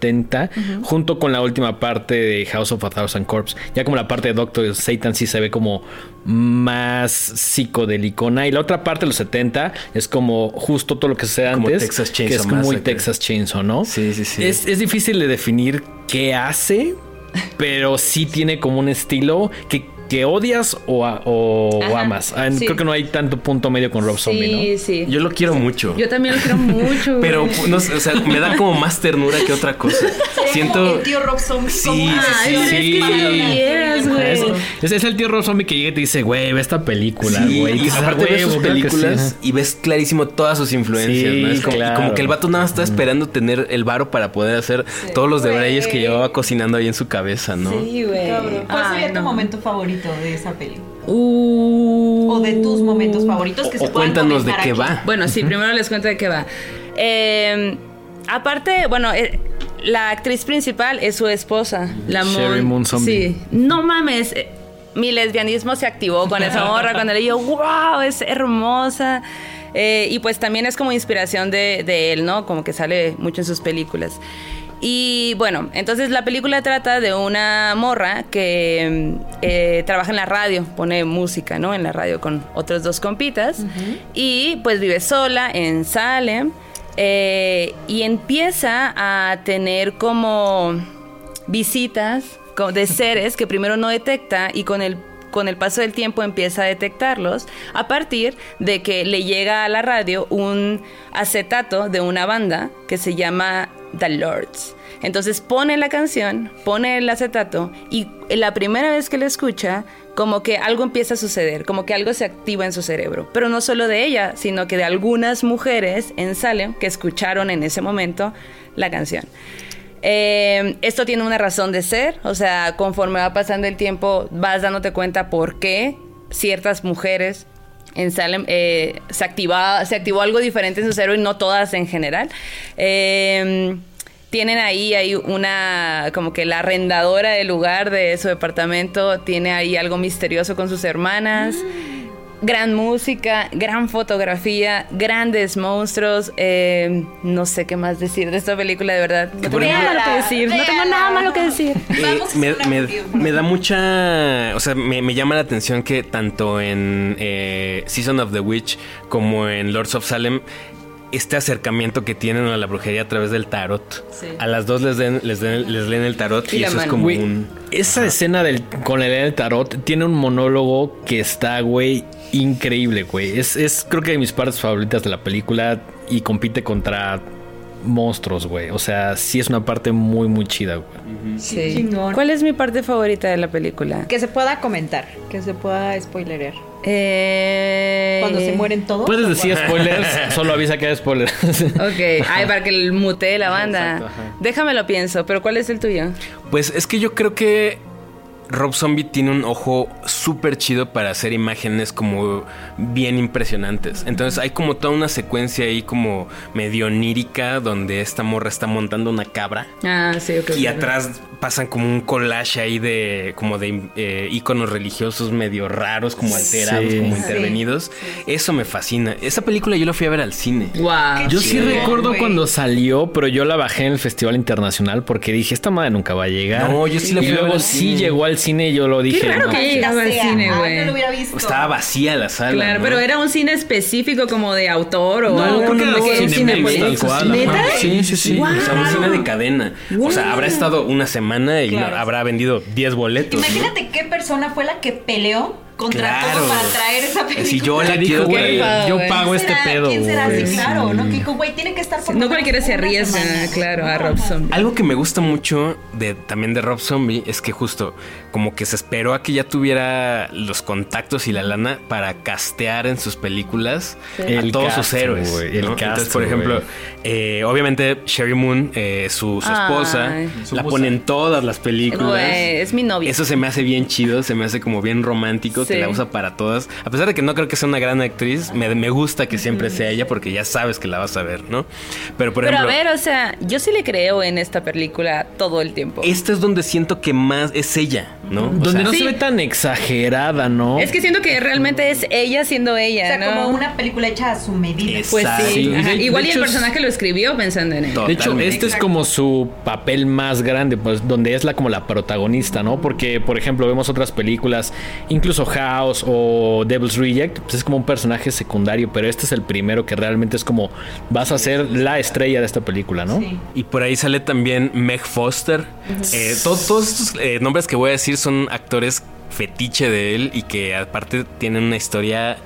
junto con la última parte de House of a Thousand Corps. Ya como la parte de Doctor Satan sí se ve como más psicodélicona. Y la otra parte de los 70 es como justo todo lo que sucede Como antes. Texas que es Chainsaw muy. Texas Chainsaw, ¿no? Sí, sí, sí. Es, es difícil de definir qué hace, pero sí tiene como un estilo que, que odias o, a- o Ajá, amas. Ah, sí. Creo que no hay tanto punto medio con Rob Zombie, Sí, sí. Yo lo quiero mucho. Yo también lo quiero mucho. Pero, no o sea, me da como más ternura que otra cosa. Siento. El tío Rob Zombie. Sí, sí, es que ¿no? Es, es- es el tío Rob Zombie que llega y te dice, güey, ve esta película, güey. y dices, aparte "Ah, ves sus que películas sí". y ves clarísimo todas sus influencias, Sí, ¿no? Es como, y claro. como que el vato nada más está esperando tener el varo para poder hacer todos los debrayes que Güey. llevaba cocinando ahí en su cabeza, ¿no? Sí, güey. ¿Cuál sería tu no. momento favorito de esa peli? Uh. O de tus momentos favoritos que O- se o puedan cuéntanos de qué aquí. va. Bueno, sí, primero les cuento de qué va. Eh, aparte, bueno, eh, la actriz principal es su esposa, la Sherry Moon Zombie. Sí, no mames. eh, Mi lesbianismo se activó con esa morra cuando le digo, wow, es hermosa. Eh, y pues también es como inspiración de, de él, ¿no? Como que sale mucho en sus películas. Y bueno, entonces la película trata de una morra que mm, eh, trabaja en la radio, pone música, ¿no? En la radio con otros dos compitas. Y pues vive sola en Salem. eh, y empieza a tener como visitas de seres que primero no detecta y con el con el paso del tiempo empieza a detectarlos a partir de que le llega a la radio un acetato de una banda que se llama The Lords. Entonces pone la canción, pone el acetato y la primera vez que lo escucha, como que algo empieza a suceder, como que algo se activa en su cerebro. Pero no solo de ella, sino que de algunas mujeres en Salem que escucharon en ese momento la canción. Eh, esto tiene una razón de ser, o sea, conforme va pasando el tiempo vas dándote cuenta por qué ciertas mujeres en Salem eh, se, activa, se activó algo diferente en su cerebro y no todas en general. Eh, tienen ahí, hay una, como que la arrendadora del lugar de su departamento tiene ahí algo misterioso con sus hermanas. Gran música, gran fotografía, grandes monstruos. eh, no sé qué más decir de esta película, de verdad. No tengo nada malo que decir. No tengo nada malo que decir. Eh, Vamos a me, me- me da mucha. O sea, me, me llama la atención que tanto en eh, Season of the Witch como en Lords of Salem. Este acercamiento que tienen a la brujería a través del tarot. Sí. A las dos les, den, les, den- les leen el tarot Y eso es como Güey, un. esa escena del, con el del tarot tiene un monólogo que está, güey, increíble, güey. Es, es creo que de mis partes favoritas de la película y compite contra monstruos, güey. O sea, sí es una parte muy, muy chida, güey. Sí. chingón. ¿Cuál es mi parte favorita de la película? Que se pueda comentar, que se pueda spoilerear. Eh... Cuando se mueren todos. Puedes decir spoilers, solo avisa que hay spoilers. Ok, ay, para que el mutee la banda. Exacto. Déjame lo pienso, pero ¿cuál es el tuyo? Pues es que yo creo que Rob Zombie tiene un ojo súper chido para hacer imágenes como bien impresionantes. Entonces hay como toda una secuencia ahí como medio onírica donde esta morra está montando una cabra. Ah, sí, ok. Y atrás pasan como un collage ahí de como de eh, iconos religiosos medio raros, como alterados, Sí. como Sí. intervenidos. Eso me fascina. Esa película yo la fui a ver al cine. Wow. Yo sí chido, recuerdo cuando salió, pero yo la bajé en el Festival Internacional porque dije, esta madre nunca va a llegar. No, yo sí la Y fui a ver luego sí cine. llegó al cine y yo lo dije. no. que al cine, Ay, güey. no lo hubiera visto. Estaba vacía la sala. Claro, ¿no? pero era un cine específico como de autor o No, algo. creo que como era que Cinemex, Cinepolis. tal cual, ¿Neta? ajá. Sí, sí, sí. O sea, un cine de cadena. O sea, habrá estado una semana y Claro. habrá vendido 10 boletos. ¿no? Imagínate qué persona fue la que peleó contra Claro. todo para traer esa película. Si yo la quiero güey, yo ¿Quién pago ¿Quién este será? pedo. ¿Quién será? güey. Sí, claro, Sí. ¿no? Que dijo, güey, tiene que estar por No cualquiera se arriesga, claro, a Rob. Zombie. Algo que me gusta mucho de también de Rob Zombie es que justo como que se esperó a que ya tuviera los contactos y la lana para castear en sus películas a El todos cast, sus héroes. el ¿no? cast, Entonces, por ejemplo, eh, obviamente Sherry Moon, eh, su, su esposa, Ay. la pone en todas las películas. Es mi novia. Eso se me hace bien chido, se me hace como bien romántico que Sí. la usa para todas. A pesar de que no creo que sea una gran actriz, me, me gusta que siempre sea ella porque ya sabes que la vas a ver, ¿no? Pero por Pero a ejemplo, ver, o sea, yo sí le creo en esta película todo el tiempo. esta es donde siento que más es ella, ¿no? O Donde sea, no Sí. se ve tan exagerada, ¿no? Es que siento que realmente es ella siendo O ella, sea, ¿no? como una película hecha a su medida. Es- Pues sí. Sí, ajá. de- de Igual y el es- personaje lo escribió pensando en él. De hecho, este es como su papel más grande, pues donde es la como la protagonista, ¿no? Porque, por ejemplo, vemos otras películas, incluso House o Devil's Reject, pues es como un personaje secundario, pero este es el primero que realmente es como vas a ser la estrella de esta película, ¿no? Sí. Y por ahí sale también Meg Foster. Eh, to- todos estos eh, nombres que voy a decir son actores fetiche de él y que aparte tienen una historia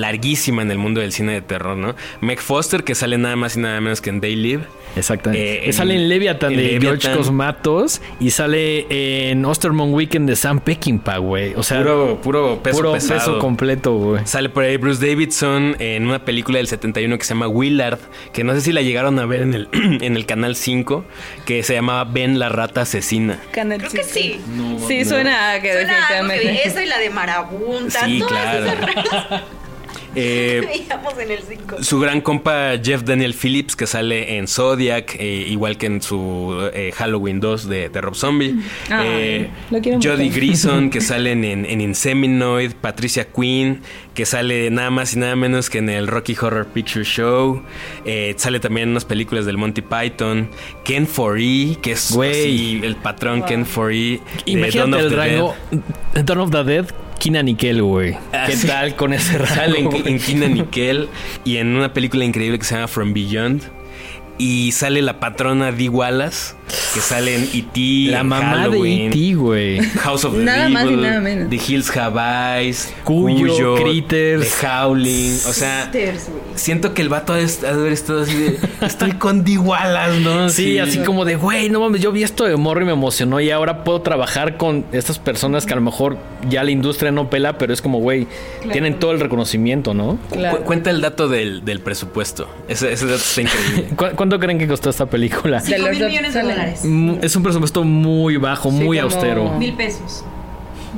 larguísima en el mundo del cine de terror, ¿no? Meg Foster, que sale nada más y nada menos que en They Live. Exactamente. Eh, sale en Leviathan en de George Leviathan. Cosmatos y sale en Ostermont Weekend de Sam Peckinpah, güey. O sea, Puro, puro peso puro pesado. peso completo, güey. Sale por ahí Bruce Davidson en una película del 71 que se llama Willard, que no sé si la llegaron a ver en el, en el canal 5, que se llamaba Ben la rata asesina. Canal Creo que sí. Sí, suena a que Suena algo que definitivamente. eso y la de Marabunta. Sí, todas claro. esas Eh, en el 5. su gran compa Jeff Daniel Phillips, que sale en Zodiac, eh, igual que en su eh, Halloween 2 de, de Rob Zombie. Ay, Eh, Jodie. Grison, que sale en, en Inseminoid. Patricia Quinn, que sale nada más y nada menos que en el Rocky Horror Picture Show. Eh, sale también en unas películas del Monty Python. Ken Foree, que es Güey. así, el patrón Ken Foree. de Dawn Imagínate of el the rango Dawn of the Dead, Kina Nickel, güey. Ah, ¿Qué sí. tal con ese rango? Sale en, en Kina Nickel y en una película increíble que se llama From Beyond. Y sale la patrona Dee Wallace, que sale en E.T., La mamá Halloween, de E.T., güey. House of the Nada más y Devil, nada menos. The Hills Have Eyes, Cuyo, Critters. The Howling. O sea, siento que el vato ha de ha de haber estado así de, estoy con Wallace, ¿no? Sí, así como de, güey, no mames, yo vi esto de morro y me emocionó y ahora puedo trabajar con estas personas que a lo mejor ya la industria no pela, pero es como, güey, tienen todo el reconocimiento, ¿no? Claro. Cu- cuenta el dato del, del presupuesto. Ese, ese dato está increíble. ¿Cu- ¿Cuánto creen que costó esta película? De 5 los mil millones de salen. Dólares. Es un presupuesto muy bajo, Sí, muy austero. Mil pesos.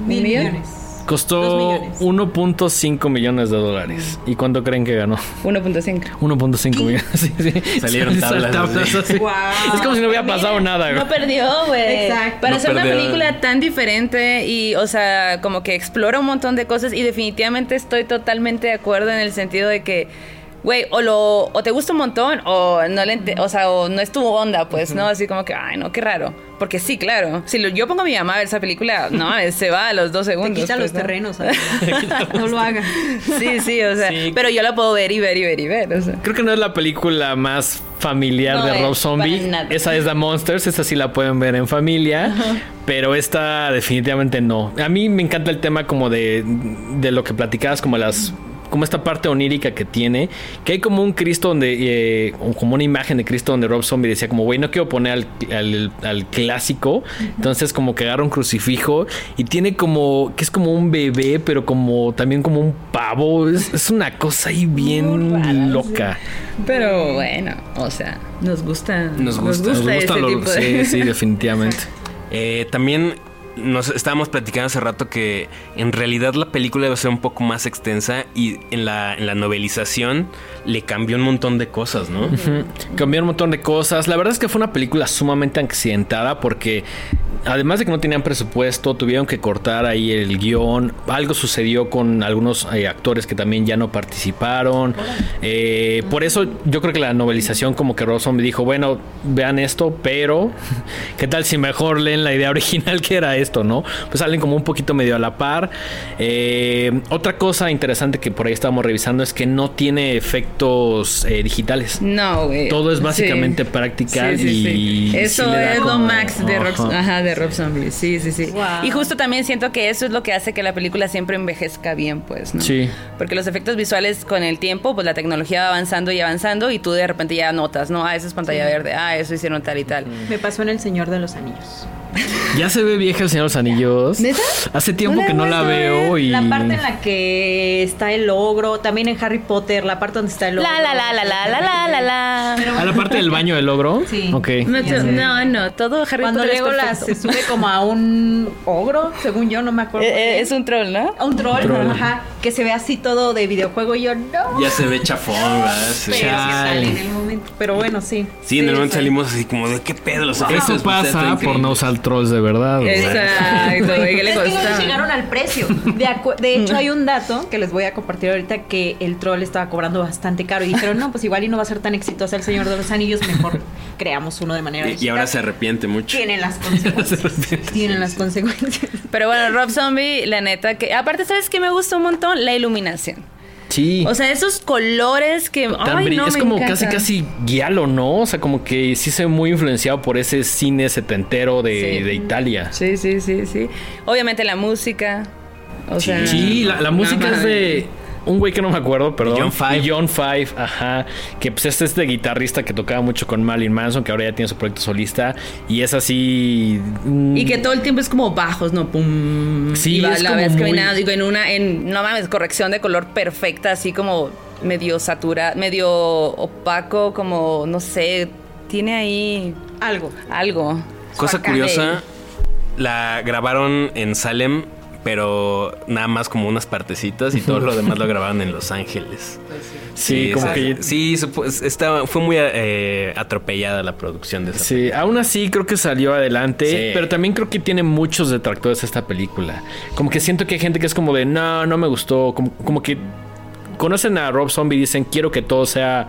Mil millones. Costó Dos millones. 1.5 millones de dólares. ¿Y cuánto creen que ganó? 1.5. 1.5 millones. Sí, sí. Salieron tablas, así. Es como si no hubiera pasado nada, güey. No perdió, güey. Exacto. Para No hacer una película tan diferente y, o sea, como que explora un montón de cosas y definitivamente estoy totalmente de acuerdo en el sentido de que, güey, o lo, o te gusta un montón o no le, ente- o sea, o no es tu onda, pues, ¿no? Así como que, ay, no, qué raro. Porque sí, claro. Si lo- yo pongo a mi mamá a ver esa película, no, se va a los dos Te segundos. quita pues, los ¿no? terrenos. no lo hagan. Sí, sí, o sea, Sí. pero yo la puedo ver y ver y ver y ver, o sea. Creo que no es la película más familiar No de Rob Zombie. Esa es The Monsters, esa sí la pueden ver en familia. Pero esta definitivamente no. A mí me encanta el tema como de, de lo que platicabas, como las como esta parte onírica que tiene, que hay como un Cristo donde, eh, como una imagen de Cristo donde Rob Zombie decía como, güey, no quiero poner al, al- al clásico, entonces como que agarra un crucifijo y tiene como, que es como un bebé, pero como también como un pavo, es, es una cosa ahí bien rara, loca. Pero bueno, o sea, nos gusta. Nos gusta. Nos ese gustan los- tipo de. Sí, sí, definitivamente. Eh, también nos estábamos platicando hace rato que en realidad la película debe ser un poco más extensa y en la, en la novelización le cambió un montón de cosas, ¿no? Cambió un montón de cosas. La verdad es que fue una película sumamente accidentada porque además de que no tenían presupuesto, tuvieron que cortar ahí el guion. Algo sucedió con algunos eh, actores que también ya no participaron. Eh, por eso yo creo que la novelización como que Rob Zombie dijo, bueno, vean esto, pero ¿qué tal si mejor leen la idea original que era esto, no? Pues salen como un poquito medio a la par. Eh, otra cosa interesante que por ahí estábamos revisando es que no tiene efectos eh, digitales. No, güey. Todo es Sí. básicamente práctica Sí, sí, sí. y Eso es lo max de Rob, Ajá. ajá, de Rob Zombie. Sí, sí, sí. Wow. Y justo también siento que eso es lo que hace que la película siempre envejezca bien, pues, ¿no? Sí. Porque los efectos visuales con el tiempo, pues la tecnología va avanzando y avanzando y tú de repente ya notas, ¿no? Ah, eso es pantalla verde, ah, eso hicieron tal y tal. Me pasó en El Señor de los Anillos. Ya se ve vieja el Señor de los Anillos. ¿Neta? Hace tiempo No que no la veo y La parte en la que está el ogro, también en Harry Potter, la parte donde está el ogro. La, la, la, la, la, la, la, la, la. a la parte del baño del ogro. Sí. Ok. No, no, no, todo Harry Cuando Potter Legolas se sube como a un ogro, según yo, no me acuerdo. Eh, eh, es un troll, ¿no? A un troll, troll. ajá, que se ve así todo de videojuego y yo no. Ya se ve chafón, ¿verdad? Sí. Pero Chale. sale en el momento. Pero bueno, sí. Sí, en el momento salimos así como de qué pedo los Eso especiales pasa por no increíbles. Trolls de verdad. Exacto, güey, ¿qué le Es que no llegaron al precio. De, hecho, hay un dato que les voy a compartir ahorita que el troll estaba cobrando bastante caro. Y dijeron, no, pues igual y no va a ser tan exitoso el Señor de los Anillos, mejor creamos uno de manera Y, ahora se arrepiente mucho. Tienen las consecuencias. Tienen las consecuencias. Pero bueno, Rob Zombie, la neta que... Aparte, ¿sabes qué me gusta un montón? La iluminación. Sí. O sea, esos colores que... Tan Ay, brill- no, es me como encanta. casi casi guialo, ¿no? O sea, como que sí se ve muy influenciado por ese cine setentero de, Sí. de Italia. Sí, sí, sí, sí. Obviamente la música. O sea... Sí, la, la música no, es de un güey que no me acuerdo, perdón. John Five. Y John Five, ajá. Que pues este es este guitarrista que tocaba mucho con Marilyn Manson, que ahora ya tiene su proyecto solista. Y es así. mm, Y que todo el tiempo es como bajos, ¿no? Pum. Sí, y va- es la como ves muy- caminando, digo, en una, en, no mames, corrección de color perfecta, así como medio saturado, medio opaco, como, no sé, tiene ahí Algo. algo. Cosa curiosa, la grabaron en Salem, pero nada más como unas partecitas y todo lo demás lo grabaron en Los Ángeles. Sí, como que. Sí, estaba, fue muy eh, atropellada la producción de esa Sí, aún así creo que salió adelante, Sí. pero también creo que tiene muchos detractores esta película. Como que siento que hay gente que es como de, no, no me gustó, como, como que conocen a Rob Zombie y dicen, quiero que todo sea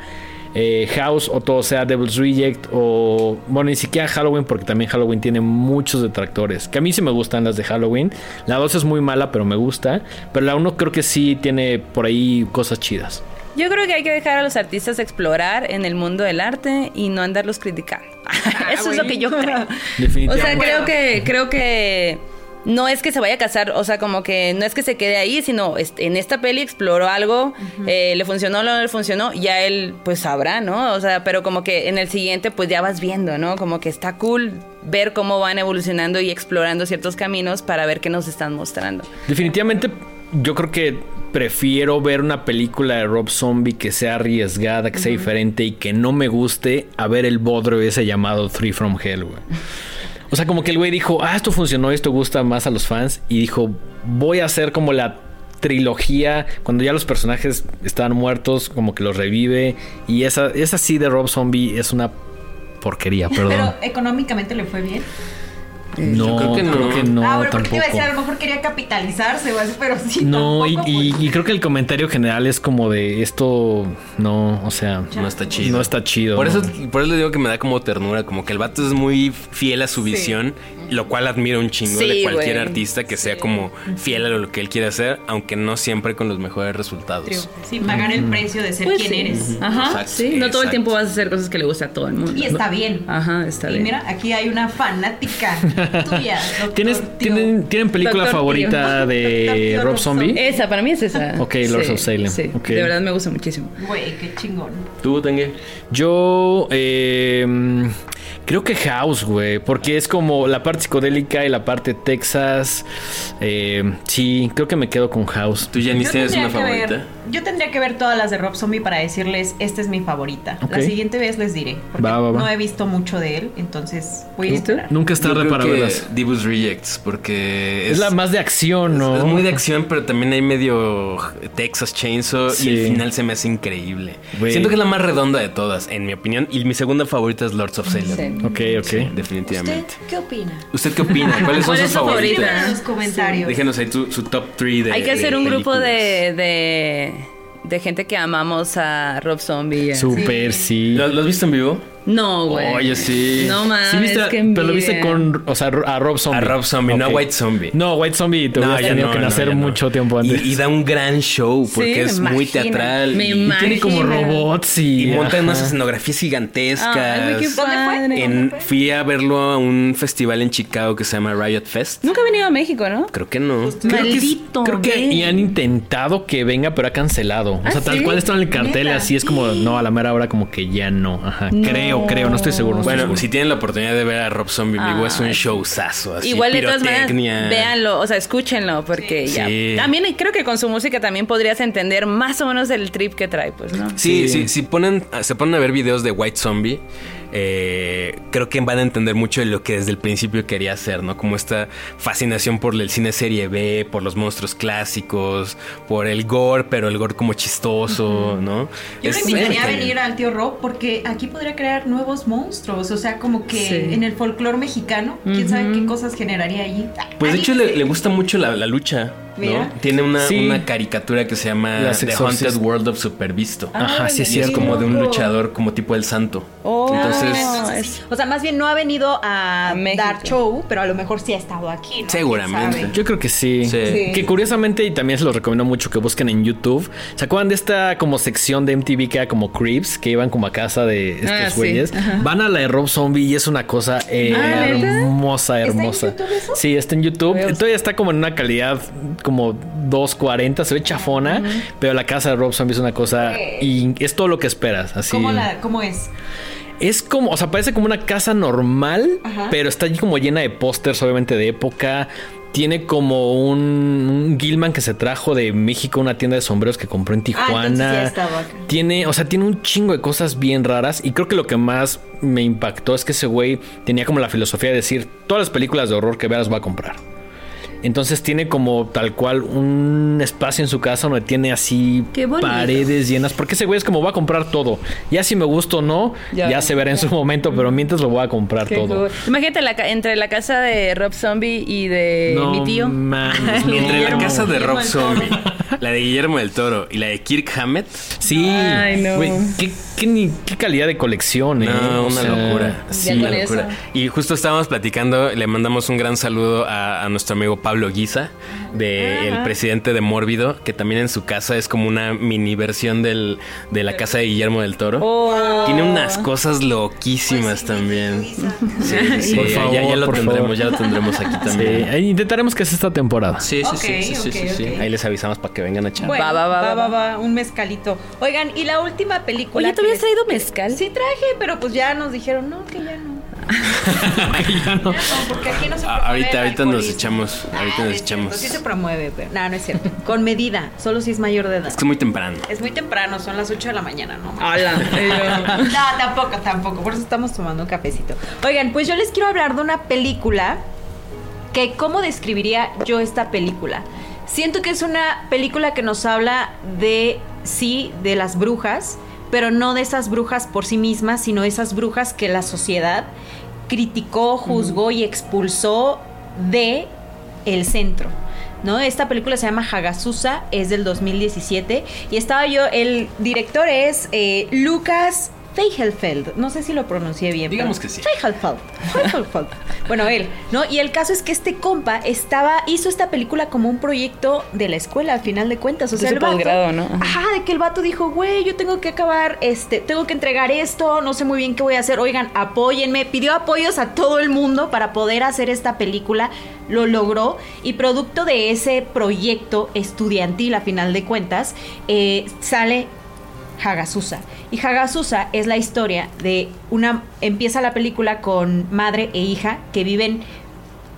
eh, House o todo sea Devil's Reject o, bueno, ni siquiera Halloween porque también Halloween tiene muchos detractores, que a mí sí me gustan las de Halloween. La 2 es muy mala, pero me gusta, pero la 1 creo que sí tiene por ahí cosas chidas. Yo creo que hay que dejar a los artistas explorar en el mundo del arte y no andarlos criticando. Eso es lo que yo creo. O Definitivamente. sea, creo que, creo que no es que se vaya a casar, o sea, como que no es que se quede ahí, sino en esta peli exploró algo, eh, le funcionó o no le funcionó, ya él pues sabrá, ¿no? O sea, pero como que en el siguiente pues ya vas viendo, ¿no? Como que está cool ver cómo van evolucionando y explorando ciertos caminos para ver qué nos están mostrando. Definitivamente, yo creo que prefiero ver una película de Rob Zombie que sea arriesgada, que sea diferente y que no me guste a ver el bodrio ese llamado Three from Hell, güey. O sea, como que el güey dijo, ah, esto funcionó, esto gusta más a los fans. Y dijo, voy a hacer como la trilogía, cuando ya los personajes estaban muertos, como que los revive. Y esa, esa sí de Rob Zombie es una porquería, perdón. Pero económicamente le fue bien. No, Yo creo que no. creo que no, ah, bueno, porque te iba a tampoco. decir, a lo mejor quería capitalizarse o así, pero sí. No, y, tampoco, y- y creo que el comentario general es como de esto, no, o sea, No está chido. no está chido. Por eso, por eso le digo que me da como ternura, como que el vato es muy fiel a su visión, lo cual admiro un chingo Sí, de cualquier artista que sea como fiel a lo que él quiere hacer, aunque no siempre con los mejores resultados. Triunfo. Sí, pagar el precio de ser Pues quien sí. eres. Ajá, Exacto, sí, no todo el tiempo vas a hacer cosas que le gusta a todo el mundo. Y está bien. Ajá, está y bien. mira, aquí hay una fanática tuya. ¿Tienes. ¿tienen, ¿Tienen película Doctor favorita Tío. de Rob Rob Zombie? Zombie. Esa, para mí es esa. Ok, Lords of Salem. Sí, Ok. de verdad me gusta muchísimo. Güey, qué chingón. ¿Tú, Tengue? Yo eh, Creo que House, güey, porque es como la parte psicodélica y la parte Texas. Eh, sí, creo que me quedo con House. ¿Tú, Janice, tienes una favorita? ver- yo tendría que ver todas las de Rob Zombie para decirles, esta es mi favorita. La siguiente vez les diré, porque Va, va, va. no he visto mucho de él, entonces voy a esperar. Nunca es tarde para verlas. Divus Rejects, porque Es, la más de acción, ¿no? Es muy de acción, pero también hay medio Texas Chainsaw Sí. y el final se me hace increíble. Siento que es la más redonda de todas, en mi opinión. Y mi segunda favorita es Lords of Salem. Sí. Ok, ok. Sí, definitivamente. qué opina? ¿Usted qué opina? ¿Cuáles son ¿Cuál sus favoritas? favorita? en los comentarios. Déjenos ahí su, su top 3 de Hay que hacer de un grupo de, de, de gente que amamos a Rob Zombie. Súper, sí. ¿Lo, lo has visto en vivo? No, güey. Oye, sí. No mames, Sí, viste- qué pero lo viste con, o sea, a Rob Zombie. A Rob Zombie, no a. White Zombie. No, White Zombie te No, hubieras tenido no, que nacer ya no. mucho tiempo antes. Y, y da un gran show porque Sí, es muy teatral. Me y, Y tiene como robots y... y monta ajá. unas escenografías gigantescas. Ay, qué ¿Dónde fue? padre. En- fui a verlo a un festival en Chicago que se llama Riot Fest. Nunca ha venido a México, ¿no? Creo que no. Creo que es- Maldito. Creo que y han intentado que venga, pero ha cancelado. O ¿Ah, sea, tal sí? cual está en el cartel, así es como, no, a la mera hora como que ya no. Ajá. No. Creo, creo, no estoy seguro. no estoy Bueno, seguro. si tienen la oportunidad de ver a Rob Zombie en vivo, es un Ay. showzazo. Así, Igual de todas maneras, véanlo, o sea, escúchenlo, porque ya. Sí. También creo que con su música también podrías entender más o menos el trip que trae, pues, ¿no? Sí, Sí. sí, si ponen, se ponen a ver videos de White Zombie, eh, creo que van a entender mucho de lo que desde el principio quería hacer, ¿no? Como esta fascinación por el cine serie B, por los monstruos clásicos, por el gore, pero el gore como chistoso, ¿no? Yo Es- lo invitaría a venir al tío Rob porque aquí podría crear nuevos monstruos. O sea, como que Sí. en el folclore mexicano, quién sabe qué cosas generaría allí. Pues de hecho le, gusta mucho la, la lucha, Tiene una, Sí. una caricatura que se llama Las The Exorcist. Haunted World of Supervisto. Ajá, sí y es como de un luchador como tipo el santo. Oh, Entonces, sí. O sea, más bien no ha venido a México. dar show, pero a lo mejor sí ha estado aquí. ¿no? Seguramente. Yo creo que sí. Sí. Sí. Que curiosamente, y también se los recomiendo mucho que busquen en YouTube. ¿Se acuerdan de esta como sección de MTV que era como Creeps? Que iban como a casa de estos Ah, sí. güeyes. Van a la de Rob Zombie y es una cosa eh, Ah, hermosa, en hermosa. YouTube eso? Sí, está en YouTube. Todavía está como en una calidad como 240, se ve chafona. Pero la casa de Rob Zombie es una cosa. Y es todo lo que esperas. Así. ¿Cómo, la, ¿Cómo es? Es como, o sea, parece como una casa normal, Ajá. pero está allí como llena de pósters, obviamente de época. Tiene como un, un Gilman que se trajo de México, una tienda de sombreros que compró en Ah, ya Tijuana. tiene, o sea, tiene un chingo de cosas bien raras. Y creo que lo que más me impactó es que ese güey tenía como la filosofía de decir: todas las películas de horror que veas voy a comprar. Entonces tiene como tal cual un espacio en su casa donde tiene así paredes llenas. Porque ese güey es como va a comprar todo. Ya si me gusta o no, Ya. ya, se verá en su momento, pero mientras lo voy a comprar Qué todo. cool. Imagínate la entre la casa de Rob Zombie y de No mi tío. mames, no. Entre la casa de Rob. Zombie, la de Guillermo del Toro y la de Kirk Hammett, Sí, Ay, no. güey, ¿qué, qué, ni- qué calidad de colección, eh. No, O una sea, locura. Sí, una eso. locura. Y justo estábamos platicando, le mandamos un gran saludo a, a nuestro amigo Pablo Guisa, de el presidente de Mórbido, que también en su casa es como una mini versión del, de la casa de Guillermo del Toro. Oh. Tiene unas cosas loquísimas también. Sí, sí, Por ya- favor, ya, ya lo por tendremos, favor. ya lo tendremos aquí también. intentaremos que sea esta temporada. Sí, sí, Ok, sí, sí, sí. Ahí les avisamos para que vengan a echar. Bueno, Va, va, va, va, va, un mezcalito. Oigan, y la última película. Oye, ¿tú habías traído mezcal? Sí traje, pero pues ya nos dijeron, no, que ya no. Ya no. No, porque aquí no se Ah, promueve ahorita- ahorita nos echamos, ahorita Ah, nos echamos. cierto, Sí se promueve, pero no, no es cierto. Con medida, solo si es mayor de edad. Es que es muy temprano. Es muy temprano, son las 8 de la mañana, ¿no? Hola. No, tampoco, tampoco. Por eso estamos tomando un cafecito. Oigan, pues yo les quiero hablar de una película que, ¿cómo describiría yo esta película? Siento que es una película que nos habla de, sí, de las brujas, pero no de esas brujas por sí mismas, sino esas brujas que la sociedad criticó, juzgó y expulsó de el centro. ¿No? Esta película se llama Hagasusa, es del 2017 y estaba yo, el director es eh, Lucas Feigelfeld, no sé si lo pronuncié bien. Digamos que sí. Feigelfeld, Feigelfeld. bueno, él, ¿no? Y el caso es que este compa estaba, hizo esta película como un proyecto de la escuela, al final de cuentas. O De sea, su el vato- posgrado, ¿no? Ajá. Ajá, de que el vato dijo, güey, yo tengo que acabar, este, tengo que entregar esto, no sé muy bien qué voy a hacer, oigan, apóyenme, pidió apoyos a todo el mundo para poder hacer esta película, lo logró, y producto de ese proyecto estudiantil, a final de cuentas, eh, sale Hagasusa. Y Hagasusa es la historia de una... Empieza la película con madre e hija que viven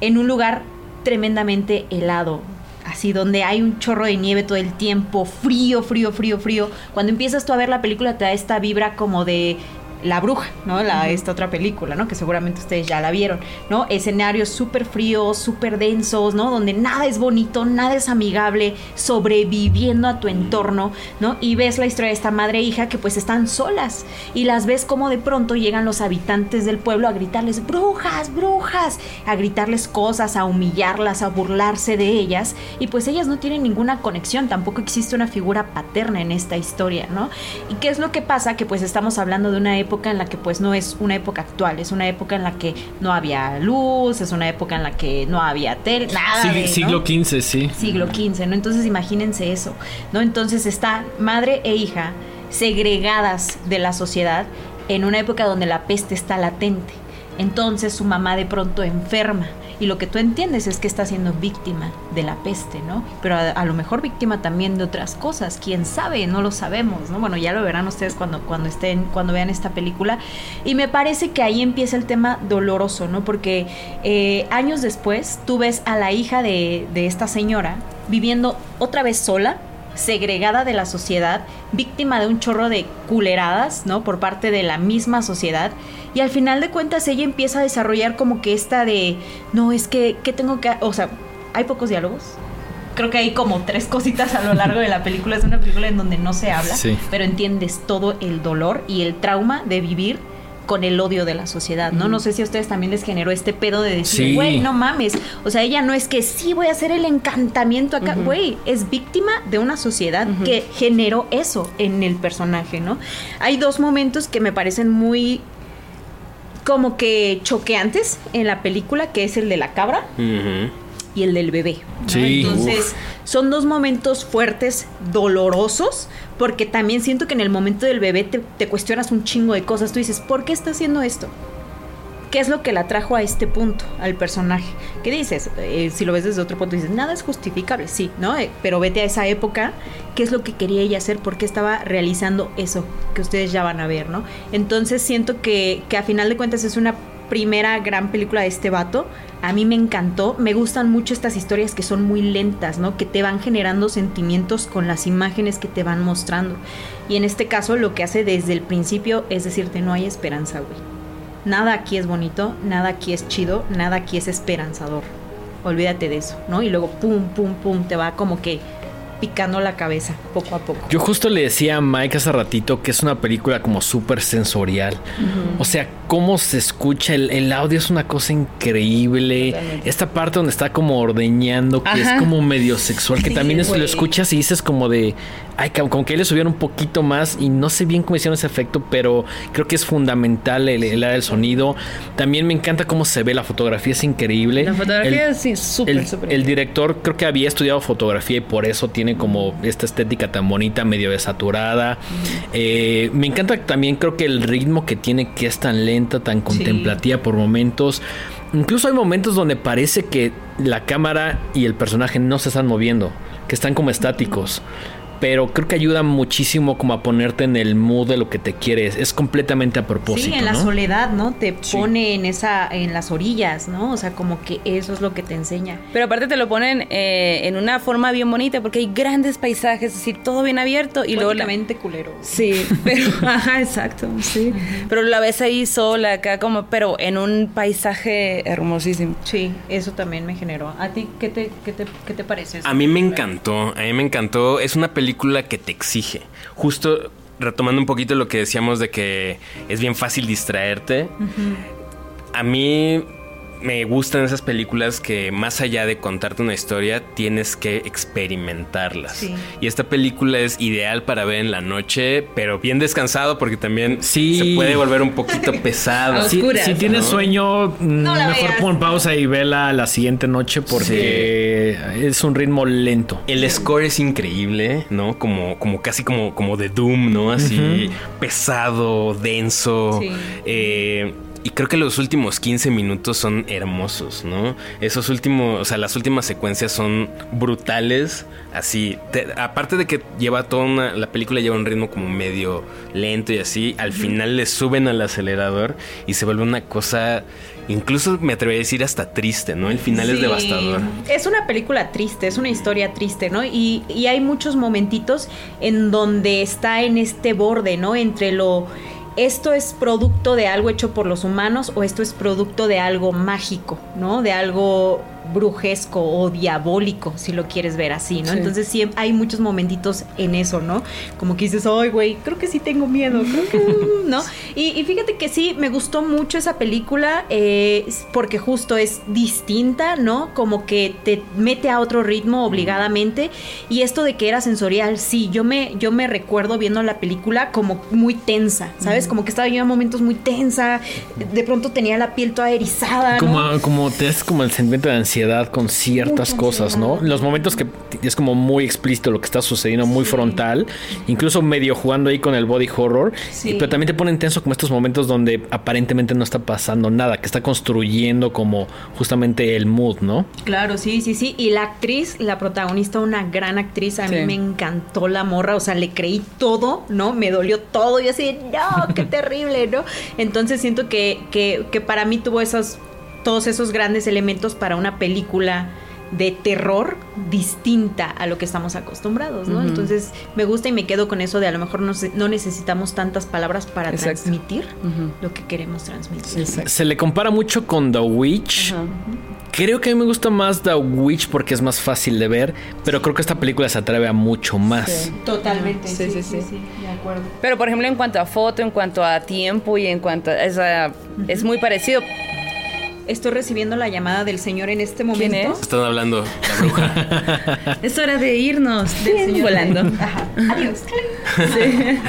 en un lugar tremendamente helado. Así donde hay un chorro de nieve todo el tiempo, frío, frío, frío, frío. Cuando empiezas tú a ver la película te da esta vibra como de la Bruja, ¿no? La, Esta otra película, ¿no? Que seguramente ustedes ya la vieron, ¿no? Escenarios súper fríos, súper densos, ¿no? Donde nada es bonito, nada es amigable, sobreviviendo a tu entorno, ¿no? Y ves la historia de esta madre e hija que pues están solas y las ves como de pronto llegan los habitantes del pueblo a gritarles, brujas, brujas, a gritarles cosas, a humillarlas, a burlarse de ellas y pues ellas no tienen ninguna conexión, tampoco existe una figura paterna en esta historia, ¿no? ¿Y qué es lo que pasa? Que pues estamos hablando de una época época en la que pues no es una época actual, es una época en la que no había luz, es una época en la que no había tele, nada. de, Siglo XV, sí. Siglo XV, ¿no? Entonces imagínense eso, ¿no? Entonces está madre e hija segregadas de la sociedad en una época donde la peste está latente. Entonces su mamá de pronto enferma y lo que tú entiendes es que está siendo víctima de la peste, ¿no? Pero a, lo mejor víctima también de otras cosas, quién sabe, no lo sabemos, ¿no? Bueno, ya lo verán ustedes cuando, cuando estén, cuando vean esta película. Y me parece que ahí empieza el tema doloroso, ¿no? Porque eh, años después tú ves a la hija de, de esta señora viviendo otra vez sola, segregada de la sociedad, víctima de un chorro de culeradas, ¿no? Por parte de la misma sociedad. Y al final de cuentas ella empieza a desarrollar como que esta de, no, es que, ¿qué tengo que...? O sea, hay pocos diálogos. Creo que hay como tres cositas a lo largo de la película. Es una película en donde no se habla, pero entiendes todo el dolor y el trauma de vivir con el odio de la sociedad, ¿no? No sé si a ustedes también les generó este pedo de decir, güey, no mames. O sea, ella no es que sí voy a hacer el encantamiento acá, güey, es víctima de una sociedad que generó eso en el personaje, ¿no? Hay dos momentos que me parecen muy como que choqueantes en la película, que es el de la cabra y el del bebé. Entonces, son dos momentos fuertes, dolorosos, porque también siento que en el momento del bebé te, cuestionas un chingo de cosas. Tú dices, ¿por qué está haciendo esto? ¿Qué es lo que la trajo a este punto, al personaje? ¿Qué dices? Eh, si lo ves desde otro punto, dices, nada es justificable, sí, ¿no? Eh, pero vete a esa época, ¿qué es lo que quería ella hacer? ¿Por qué estaba realizando eso que ustedes ya van a ver, ¿no? Entonces siento que, que a final de cuentas es una primera gran película de este vato. A mí me encantó. Me gustan mucho estas historias que son muy lentas, ¿no? Que te van generando sentimientos con las imágenes que te van mostrando. Y en este caso lo que hace desde el principio es decirte no hay esperanza, güey. Nada aquí es bonito, nada aquí es chido, nada aquí es esperanzador. Olvídate de eso, ¿no? Y luego pum, pum, pum, te va como que picando la cabeza poco a poco. Yo justo le decía a Mike hace ratito que es una película como súper sensorial. O sea, cómo se escucha, el, audio es una cosa increíble. Esta parte donde está como ordeñando, que es como medio sexual, que también es, lo escuchas y dices como de, ay, como que le subieron un poquito más y no sé bien cómo hicieron ese efecto, pero creo que es fundamental el, el del sonido. También me encanta cómo se ve, la fotografía es increíble. La fotografía es sí, súper, súper. El director creo que había estudiado fotografía y por eso tiene como esta estética tan bonita, medio desaturada. Eh, me encanta también, creo que el ritmo que tiene, que es tan lenta, tan contemplativa por momentos. Incluso hay momentos donde parece que la cámara y el personaje no se están moviendo, que están como estáticos pero creo que ayuda muchísimo como a ponerte en el mood de lo que te quieres. Es completamente a propósito. Sí, en la soledad, ¿no? Te pone en esa, en las orillas, ¿no? O sea, como que eso es lo que te enseña. Pero aparte te lo ponen eh, en una forma bien bonita, porque hay grandes paisajes, así todo bien abierto y luego. culero. Sí, pero, ajá, exacto, sí. Pero la ves ahí sola, acá como, pero en un paisaje hermosísimo. Sí, eso también me generó. ¿A ti qué te, qué te, qué te parece? A mí me encantó, a mí me encantó. Es una película que te exige. Justo retomando un poquito lo que decíamos de que es bien fácil distraerte. A mí me gustan esas películas que más allá de contarte una historia, tienes que experimentarlas. Y esta película es ideal para ver en la noche, pero bien descansado porque también se puede volver un poquito pesado. si, tienes sueño, mm, mejor pon pausa y vela la siguiente noche porque es un ritmo lento. El score es increíble, ¿no? Como, como casi como, como de Doom, ¿no? Así pesado, denso. Eh, Y creo que los últimos 15 minutos son hermosos, ¿no? Esos últimos, o sea, las últimas secuencias son brutales, así. Te- aparte de que lleva toda una, la película lleva un ritmo como medio lento y así, al final le suben al acelerador y se vuelve una cosa, incluso me atrevería a decir hasta triste, ¿no? El final es devastador. Es una película triste, es una historia triste, ¿no? Y, y hay muchos momentitos en donde está en este borde, ¿no? Entre lo... Esto es producto de algo hecho por los humanos o esto es producto de algo mágico, ¿no? De algo brujesco o diabólico, si lo quieres ver así, ¿no? Sí. Entonces sí hay muchos momentitos en eso, ¿no? Como que dices, ay, güey, creo que sí tengo miedo, creo que, ¿no? Y, y fíjate que sí, me gustó mucho esa película eh, porque justo es distinta, ¿no? Como que te mete a otro ritmo obligadamente y esto de que era sensorial, sí, yo me, yo me recuerdo viendo la película como muy tensa, ¿sabes? Como que estaba yo en momentos muy tensa, de pronto tenía la piel toda erizada, ¿no? Como, como te es como el sentimiento de ansiedad con ciertas Mucha cosas, ¿no? Los momentos que es como muy explícito lo que está sucediendo, muy frontal, incluso medio jugando ahí con el body horror, Sí. y- pero también te ponen tenso como estos momentos donde aparentemente no está pasando nada, que está construyendo como justamente el mood, ¿no? Claro, sí, sí, sí. Y la actriz, la protagonista, una gran actriz, a mí Sí. me encantó la morra, o sea, le creí todo, ¿no? Me dolió todo, y así, no, qué terrible, ¿no? Entonces siento que, que, que para mí tuvo esos, todos esos grandes elementos para una película de terror distinta a lo que estamos acostumbrados, ¿no? Entonces me gusta y me quedo con eso de a lo mejor no, necesitamos tantas palabras para Exacto. transmitir lo que queremos transmitir. Se le compara mucho con The Witch. Creo que a mí me gusta más The Witch porque es más fácil de ver, pero creo que esta película se atreve a mucho más. Sí. Totalmente, Sí, sí, sí. de acuerdo. Pero por ejemplo, en cuanto a foto, en cuanto a tiempo y en cuanto a esa, es muy parecido. Estoy recibiendo la llamada del señor en este ¿Quién momento. es? Están hablando la bruja. Es hora de irnos Del señor volando. Ajá. Adiós.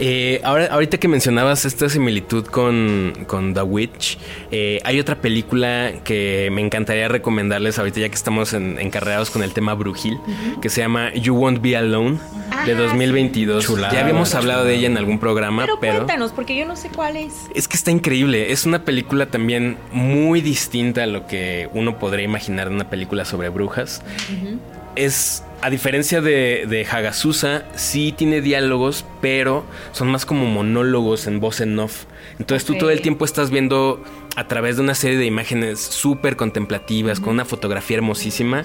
Eh, ahora, ahorita que mencionabas esta similitud con, con The Witch, eh, hay otra película que me encantaría recomendarles ahorita ya que estamos en- encarreados con el tema brujil, que se llama You Won't Be Alone, de Ah, 2022. Chulada, ya habíamos hablado chulada. de ella en algún programa, Pero, pero... cuéntanos, porque yo no sé cuál es. Es que está increíble. Es una película también muy distinta a lo que uno podría imaginar de una película sobre brujas. Es, a diferencia de, de Hagazusa, sí tiene diálogos, pero son más como monólogos en voz en off. Entonces tú todo el tiempo estás viendo a través de una serie de imágenes súper contemplativas, con una fotografía hermosísima,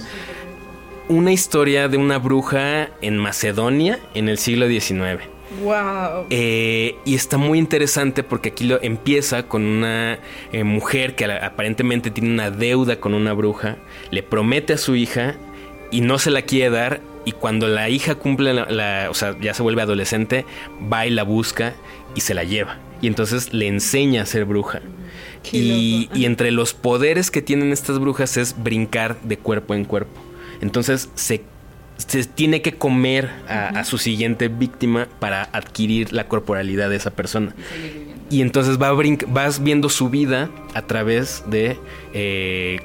una historia de una bruja en Macedonia en el siglo XIX. Wow. Eh, y está muy interesante porque aquí lo empieza con una eh, mujer que aparentemente tiene una deuda con una bruja, le promete a su hija y no se la quiere dar. Y cuando la hija cumple, la, la- o sea, ya se vuelve adolescente, va y la busca y se la lleva. Y entonces le enseña a ser bruja. Y, y entre los poderes que tienen estas brujas es brincar de cuerpo en cuerpo. Entonces se, se tiene que comer a, a su siguiente víctima para adquirir la corporalidad de esa persona. Y entonces va a vas viendo su vida a través de eh,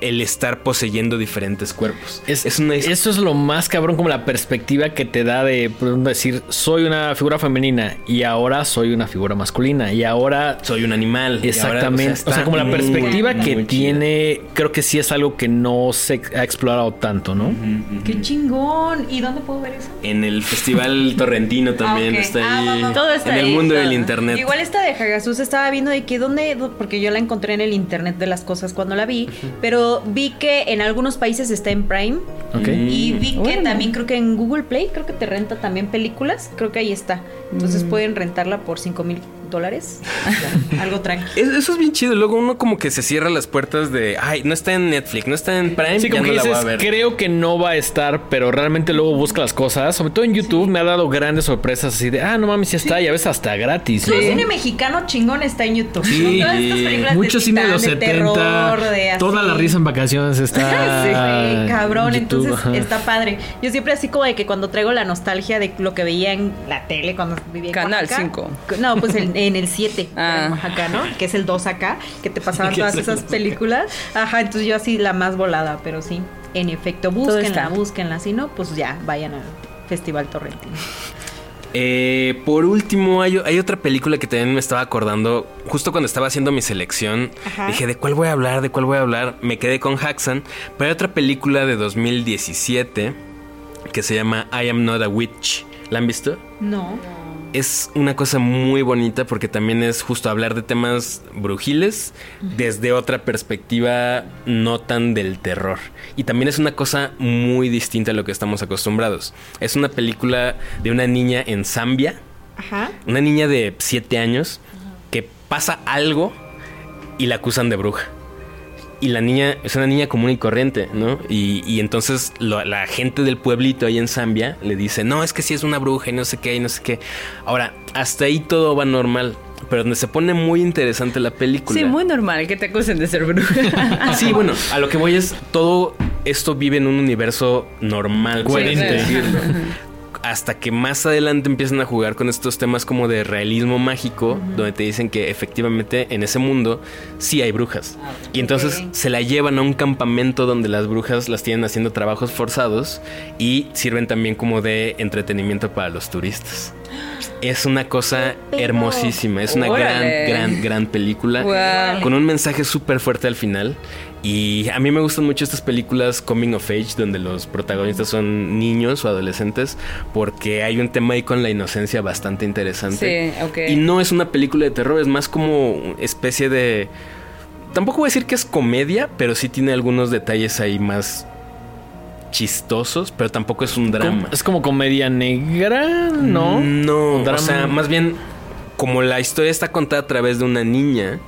el estar poseyendo diferentes cuerpos. Es, Es una his- eso es lo más cabrón, como la perspectiva que te da de por ejemplo, decir, soy una figura femenina y ahora soy una figura masculina y ahora... soy un animal. Ahora, Exactamente. o, sea, como la perspectiva muy que tiene, creo que sí es algo que no se ha explorado tanto, ¿no? Qué chingón. ¿Y dónde puedo ver eso? En el Festival Torrentino también Ah, está Ah, ahí. va, va. Todo está en el mundo todo. del internet. Igual esta de Hagasus estaba viendo de que dónde, porque yo la encontré en el internet de las cosas cuando la vi, pero vi que en algunos países está en Prime Ok. y vi que también creo que en Google Play creo que te renta también películas, creo que ahí está. Entonces pueden rentarla por 5 mil dólares, algo tranquilo. Es- Eso es bien chido. Luego uno como que se cierra las puertas de, ay, no está en Netflix, no está en Prime, Sí, ya como no que la voy dices, a ver. creo que no va a estar, pero realmente luego busca las cosas. Sobre todo en YouTube me ha dado grandes sorpresas así de, ah, no mames, ya está, y a veces hasta gratis. Todo ¿no? cine mexicano chingón está en YouTube. Sí, Mucho cine de los Titán, 70, terror, de así. toda la risa en vacaciones está. Sí, güey, cabrón, YouTube, entonces ajá. está padre. Yo siempre así como de que cuando traigo la nostalgia de lo que veía en la tele cuando vivía en Canal Oaxaca. 5. No, pues en, en el 7 Ah. en Oaxaca, ¿no? Que es el 2 acá, que te pasaban todas esas películas. Ajá, entonces yo así la más volada, pero sí, en efecto, búsquenla, búsquenla. Si no, pues ya, vayan al Festival Torrentino. Eh, por último, hay, hay otra película que también me estaba acordando. Justo cuando estaba haciendo mi selección, Ajá. dije, ¿de cuál voy a hablar? ¿De cuál voy a hablar? Me quedé con Haxan. Pero hay otra película de 2017 que se llama I Am Not a Witch. ¿La han visto? No. Es una cosa muy bonita porque también es justo hablar de temas brujiles desde otra perspectiva no tan del terror. Y también es una cosa muy distinta a lo que estamos acostumbrados. Es una película de una niña en Zambia, Ajá. una niña de 7 años, que pasa algo y la acusan de bruja. Y la niña es una niña común y corriente, ¿no? Y, y entonces lo- la gente del pueblito ahí en Zambia le dice, no, es que sí es una bruja y no sé qué y no sé qué. Ahora, hasta ahí todo va normal. Pero donde se pone muy interesante la película. Sí, muy normal que te acusen de ser bruja. Sí, bueno, a lo que voy es todo esto vive en un universo normal, Coherente. decirlo. Hasta que más adelante empiezan a jugar con estos temas como de realismo mágico, donde te dicen que efectivamente en ese mundo sí hay brujas. Y entonces se la llevan a un campamento donde las brujas las tienen haciendo trabajos forzados y sirven también como de entretenimiento para los turistas. Es una cosa hermosísima, es una Órale. gran, gran, gran película con un mensaje súper fuerte al final. Y a mí me gustan mucho estas películas coming of age donde los protagonistas son niños o adolescentes porque hay un tema ahí con la inocencia bastante interesante. Sí, ok. Y no es una película de terror, es más como especie de... Tampoco voy a decir que es comedia, pero sí tiene algunos detalles ahí más chistosos, pero tampoco es un drama. Es como comedia negra, ¿no? No, o sea, más bien como la historia está contada a través de una niña,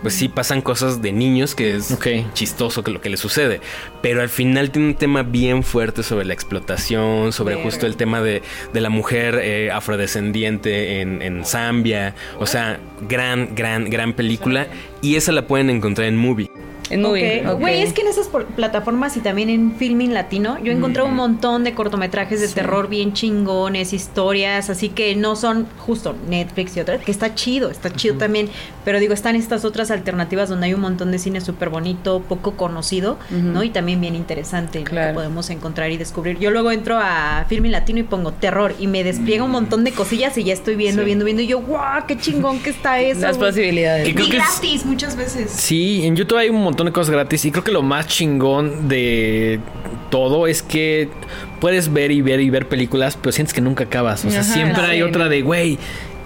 pues sí pasan cosas de niños que es chistoso que lo que le sucede, pero al final tiene un tema bien fuerte sobre la explotación, sobre Verga. justo el tema de, de la mujer eh, afrodescendiente en, en Zambia, o sea, gran, gran, gran película. Y esa la pueden encontrar en Movie. En movie. Ok. ok. Güey, es que en esas plataformas y también en Filming Latino, yo encontré un montón de cortometrajes de terror bien chingones, historias, así que no son justo Netflix y otras, que está chido, está chido también, pero digo, están estas otras alternativas donde hay un montón de cine súper bonito, poco conocido, ¿no? Y también bien interesante, ¿no? que Claro. podemos encontrar y descubrir. Yo luego entro a Filming Latino y pongo terror y me despliega un montón de cosillas y ya estoy viendo, Sí. viendo, viendo, y yo, guau, qué chingón que está eso. Las güey". posibilidades. Y es- gratis muchas veces. Sí, en YouTube hay un montón de cosas gratis y creo que lo más chingón de todo es que puedes ver y ver y ver películas, pero sientes que nunca acabas. O sea, Ajá, siempre hay otra de, güey,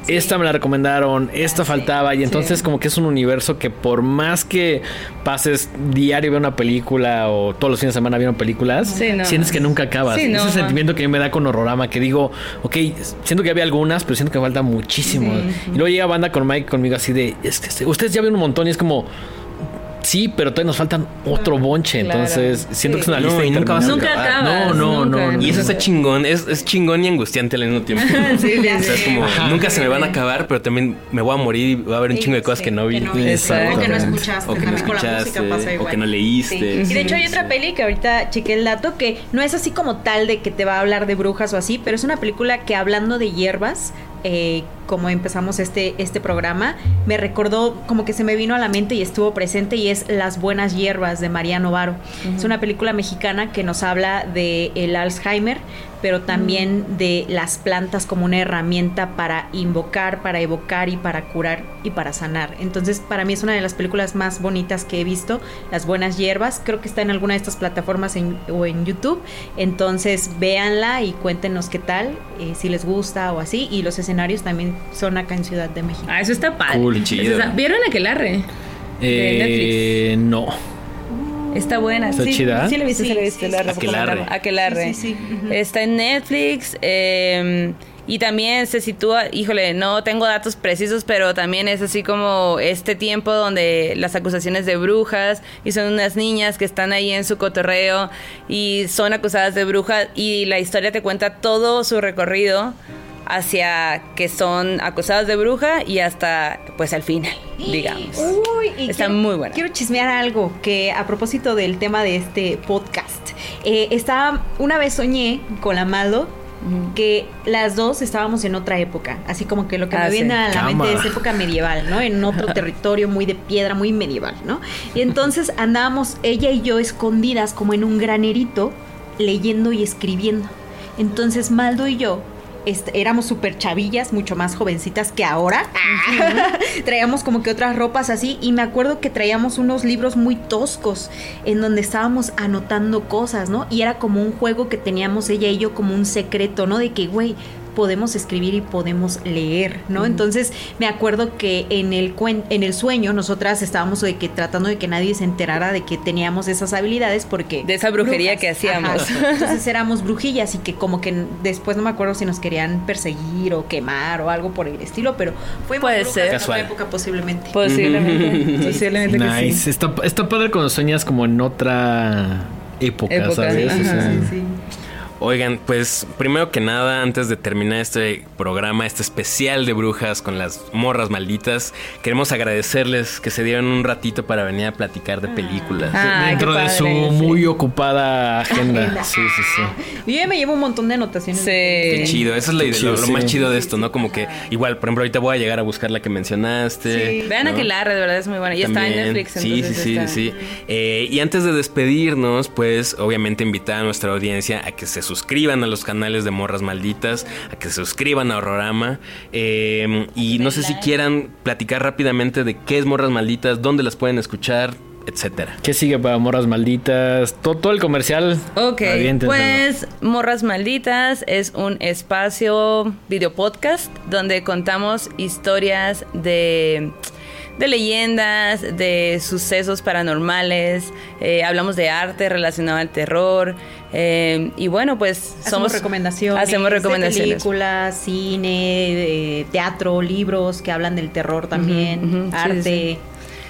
esta me la recomendaron, esta faltaba y entonces como que es un universo que por más que pases diario ver una película o todos los fines de semana viendo películas, no. sientes que nunca acabas. Sí, no, Ese sentimiento que a mí me da con Horrorama, que digo, ok, siento que había algunas, pero siento que falta muchísimo. Y luego llega banda con Mike conmigo así de, es que este- ustedes ya ven un montón y es como... Sí, pero todavía nos faltan otro bonche, Claro. entonces siento que es una No, lista y nunca vas a. Nunca acabas. No, no, nunca. no, Y eso está chingón, es, es chingón y angustiante al mismo tiempo. Sí, sí, O sea, es como, Ajá. nunca se me van a acabar, pero también me voy a morir y va a haber un Sí, chingo de cosas sí, que no vi. que no viste. O que no escuchaste. O que no también con la escuchaste, música pasa o igual. que no leíste. Sí. Y de hecho hay Sí. otra peli que ahorita chequé el dato que no es así como tal de que te va a hablar de brujas o así, pero es una película que hablando de hierbas, eh, como empezamos este, este programa, me recordó como que se me vino a la mente y estuvo presente y es Las Buenas Hierbas de María Novaro. Es una película mexicana que nos habla de el Alzheimer, pero también de las plantas como una herramienta para invocar, para evocar y para curar y para sanar. Entonces, para mí es una de las películas más bonitas que he visto, Las Buenas Hierbas. Creo que está en alguna de estas plataformas en- o en YouTube. Entonces, véanla y cuéntenos qué tal, eh, si les gusta o así. Y los escenarios también son acá en Ciudad de México. Ah, eso está padre. Cool, Eso chido. está- ¿Vieron Aquelarre? De Eh, no. Está buena. ¿Está sí, chida? Sí, la viste, Sí, sí, la viste. sí, la sí. Aquelarre. Sí. Está en Netflix. eh, y también se sitúa, híjole, no tengo datos precisos, pero también es así como este tiempo donde las acusaciones de brujas y son unas niñas que están ahí en su cotorreo y son acusadas de brujas y la historia te cuenta todo su recorrido hacia que son acusadas de bruja y hasta pues al final, digamos. Uy, y Está quiero- muy buena. Quiero chismear algo que a propósito del tema de este podcast. Eh, estaba, una vez soñé con la Maldo que las dos estábamos en otra época, así como que lo que Ah, me viene sí. a la mente es época medieval, ¿no? En otro territorio muy de piedra, muy medieval, ¿no? Y entonces andábamos ella y yo escondidas como en un granerito leyendo y escribiendo. Entonces Maldo y yo éramos súper chavillas, mucho más jovencitas que ahora. traíamos como que otras ropas así y me acuerdo que traíamos unos libros muy toscos en donde estábamos anotando cosas, ¿no? Y era como un juego que teníamos ella y yo como un secreto, ¿no? De que, güey, podemos escribir y podemos leer, ¿no? Entonces me acuerdo que en el en el sueño nosotras estábamos de que tratando de que nadie se enterara de que teníamos esas habilidades porque de esa brujería que hacíamos. Entonces éramos brujillas y que como que después no me acuerdo si nos querían perseguir o quemar o algo por el estilo, pero fue Puede ser. en otra época posiblemente. Posiblemente. posiblemente nice. Está, está padre cuando sueñas como en otra época, ¿sabes? Sí, sí. Oigan, pues primero que nada, antes de terminar este programa, este especial de brujas con las morras malditas, queremos agradecerles que se dieron un ratito para venir a platicar de películas. Ah, Dentro de su sí. muy ocupada agenda. Sí, sí, sí. Yo ya me llevo un montón de anotaciones. Sí. Qué chido, eso es la idea, chido, lo, lo sí. más chido de esto, ¿no? Como que igual, por ejemplo, ahorita voy a llegar a buscar la que mencionaste. Sí. Vean ¿no? Aquelarre, de verdad es muy buena. Y está en También. Netflix. Sí, sí, sí, está- sí. Eh, y antes de despedirnos, pues obviamente invitar a nuestra audiencia a que se suscriban a los canales de Morras Malditas, a que se suscriban a Horrorama. eh, y no sé si quieran platicar rápidamente de qué es Morras Malditas, dónde las pueden escuchar, etcétera. ¿Qué sigue para morras malditas? Todo, todo el comercial. Ok, pues Morras Malditas es un espacio video podcast donde contamos historias de, de leyendas, de sucesos paranormales, eh, hablamos de arte relacionado al terror eh, y bueno, pues Hacemos somos recomendaciones. Hacemos de recomendaciones. películas, cine, de teatro, libros que hablan del terror también, arte. sí,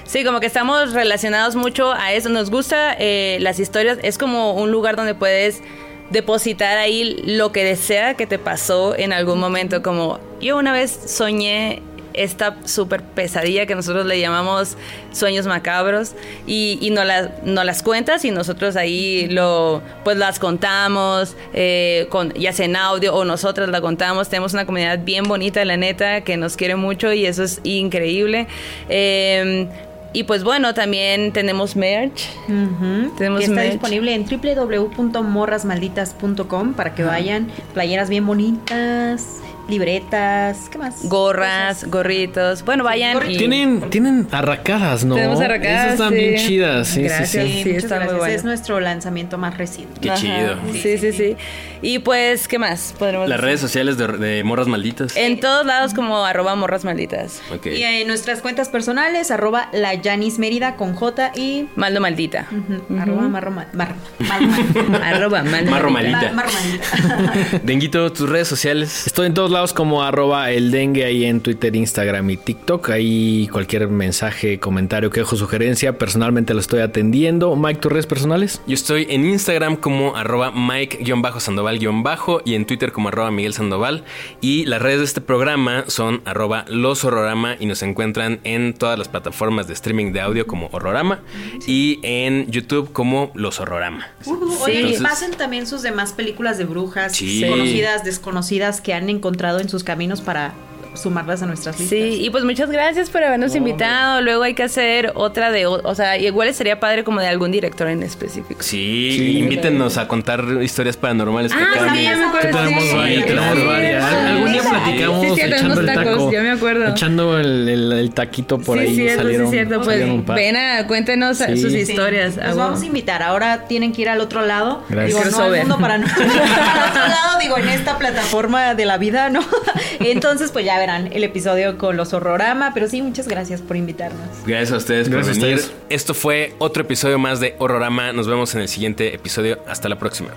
Sí, como que estamos relacionados mucho a eso. Nos gusta eh, las historias. Es como un lugar donde puedes depositar ahí lo que desea que te pasó en algún momento. Como yo una vez soñé esta súper pesadilla que nosotros le llamamos sueños macabros y, y nos, las, nos las cuentas y nosotros ahí lo pues las contamos eh, con, ya sea en audio o nosotras la contamos. Tenemos una comunidad bien bonita la neta que nos quiere mucho y eso es increíble. Eh, y pues bueno también tenemos merch. Tenemos que está merch. disponible en www.morrasmalditas.com para que vayan. Playeras bien bonitas, libretas, ¿qué más? gorras Cosas. gorritos bueno vayan y Tienen, tienen arracadas, ¿no? Tenemos arracadas, Esas están sí. bien chidas. Sí, Gracias. sí, sí. Sí, Sí, muchas está muy bueno. Es nuestro lanzamiento más reciente. Qué Ajá. chido. sí sí sí y pues qué más podremos Las decir? redes sociales de, de Morras Malditas. en todos lados como arroba morras malditas. Y en nuestras cuentas personales, arroba la Yanis Mérida con J y maldo maldita ujú, arroba marro, ma- mar- marro maldita. arroba maldo Marro maldita. Marro maldita. Denguito, tus redes sociales. Estoy en todos lados como arroba el dengue ahí en Twitter, Instagram y TikTok. Ahí cualquier mensaje, comentario, quejo, sugerencia, personalmente lo estoy atendiendo. Mike, tus redes personales. Yo estoy en Instagram como arroba Mike-Sandoval- y en Twitter como arroba Miguel Sandoval. Y las redes de este programa son arroba Los Horrorama y nos encuentran en todas las plataformas de streaming de audio como Horrorama y en YouTube como Los Horrorama. Sí. Oigan, y Entonces- pasen también sus demás películas de brujas, Sí. conocidas, desconocidas, que han encontrado en sus caminos para sumarlas a nuestras listas. Sí, y pues muchas gracias por habernos invitado. Luego hay que hacer otra de, o sea, igual sería padre como de algún director en específico. Sí, Sí. invítenos a contar historias paranormales que Ah, acaban sí, ya me acuerdo. Que tenemos sí. varias, tenemos Sí, varias. sí, Algún día platicamos sí, cierto, echando el tacos, taco. ya me acuerdo. Echando el, el- el taquito por sí, ahí. cierto, salieron, sí, cierto. Pues ven a, cuéntenos Sí. sus historias. Los Ah, vamos a invitar. Ahora tienen que ir al otro lado. Gracias. Digo, no al mundo para no. al otro lado, digo, en esta plataforma de la vida, ¿no? Entonces, pues ya verán el episodio con los horrorama. Pero sí, muchas gracias por invitarnos. Gracias a ustedes Gracias a por venir. ustedes. Esto fue otro episodio más de Horrorama. Nos vemos en el siguiente episodio. Hasta la próxima.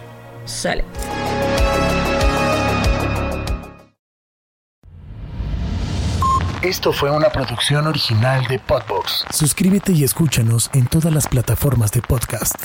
Sale. Esto fue una producción original de Podbox. Suscríbete y escúchanos en todas las plataformas de podcast.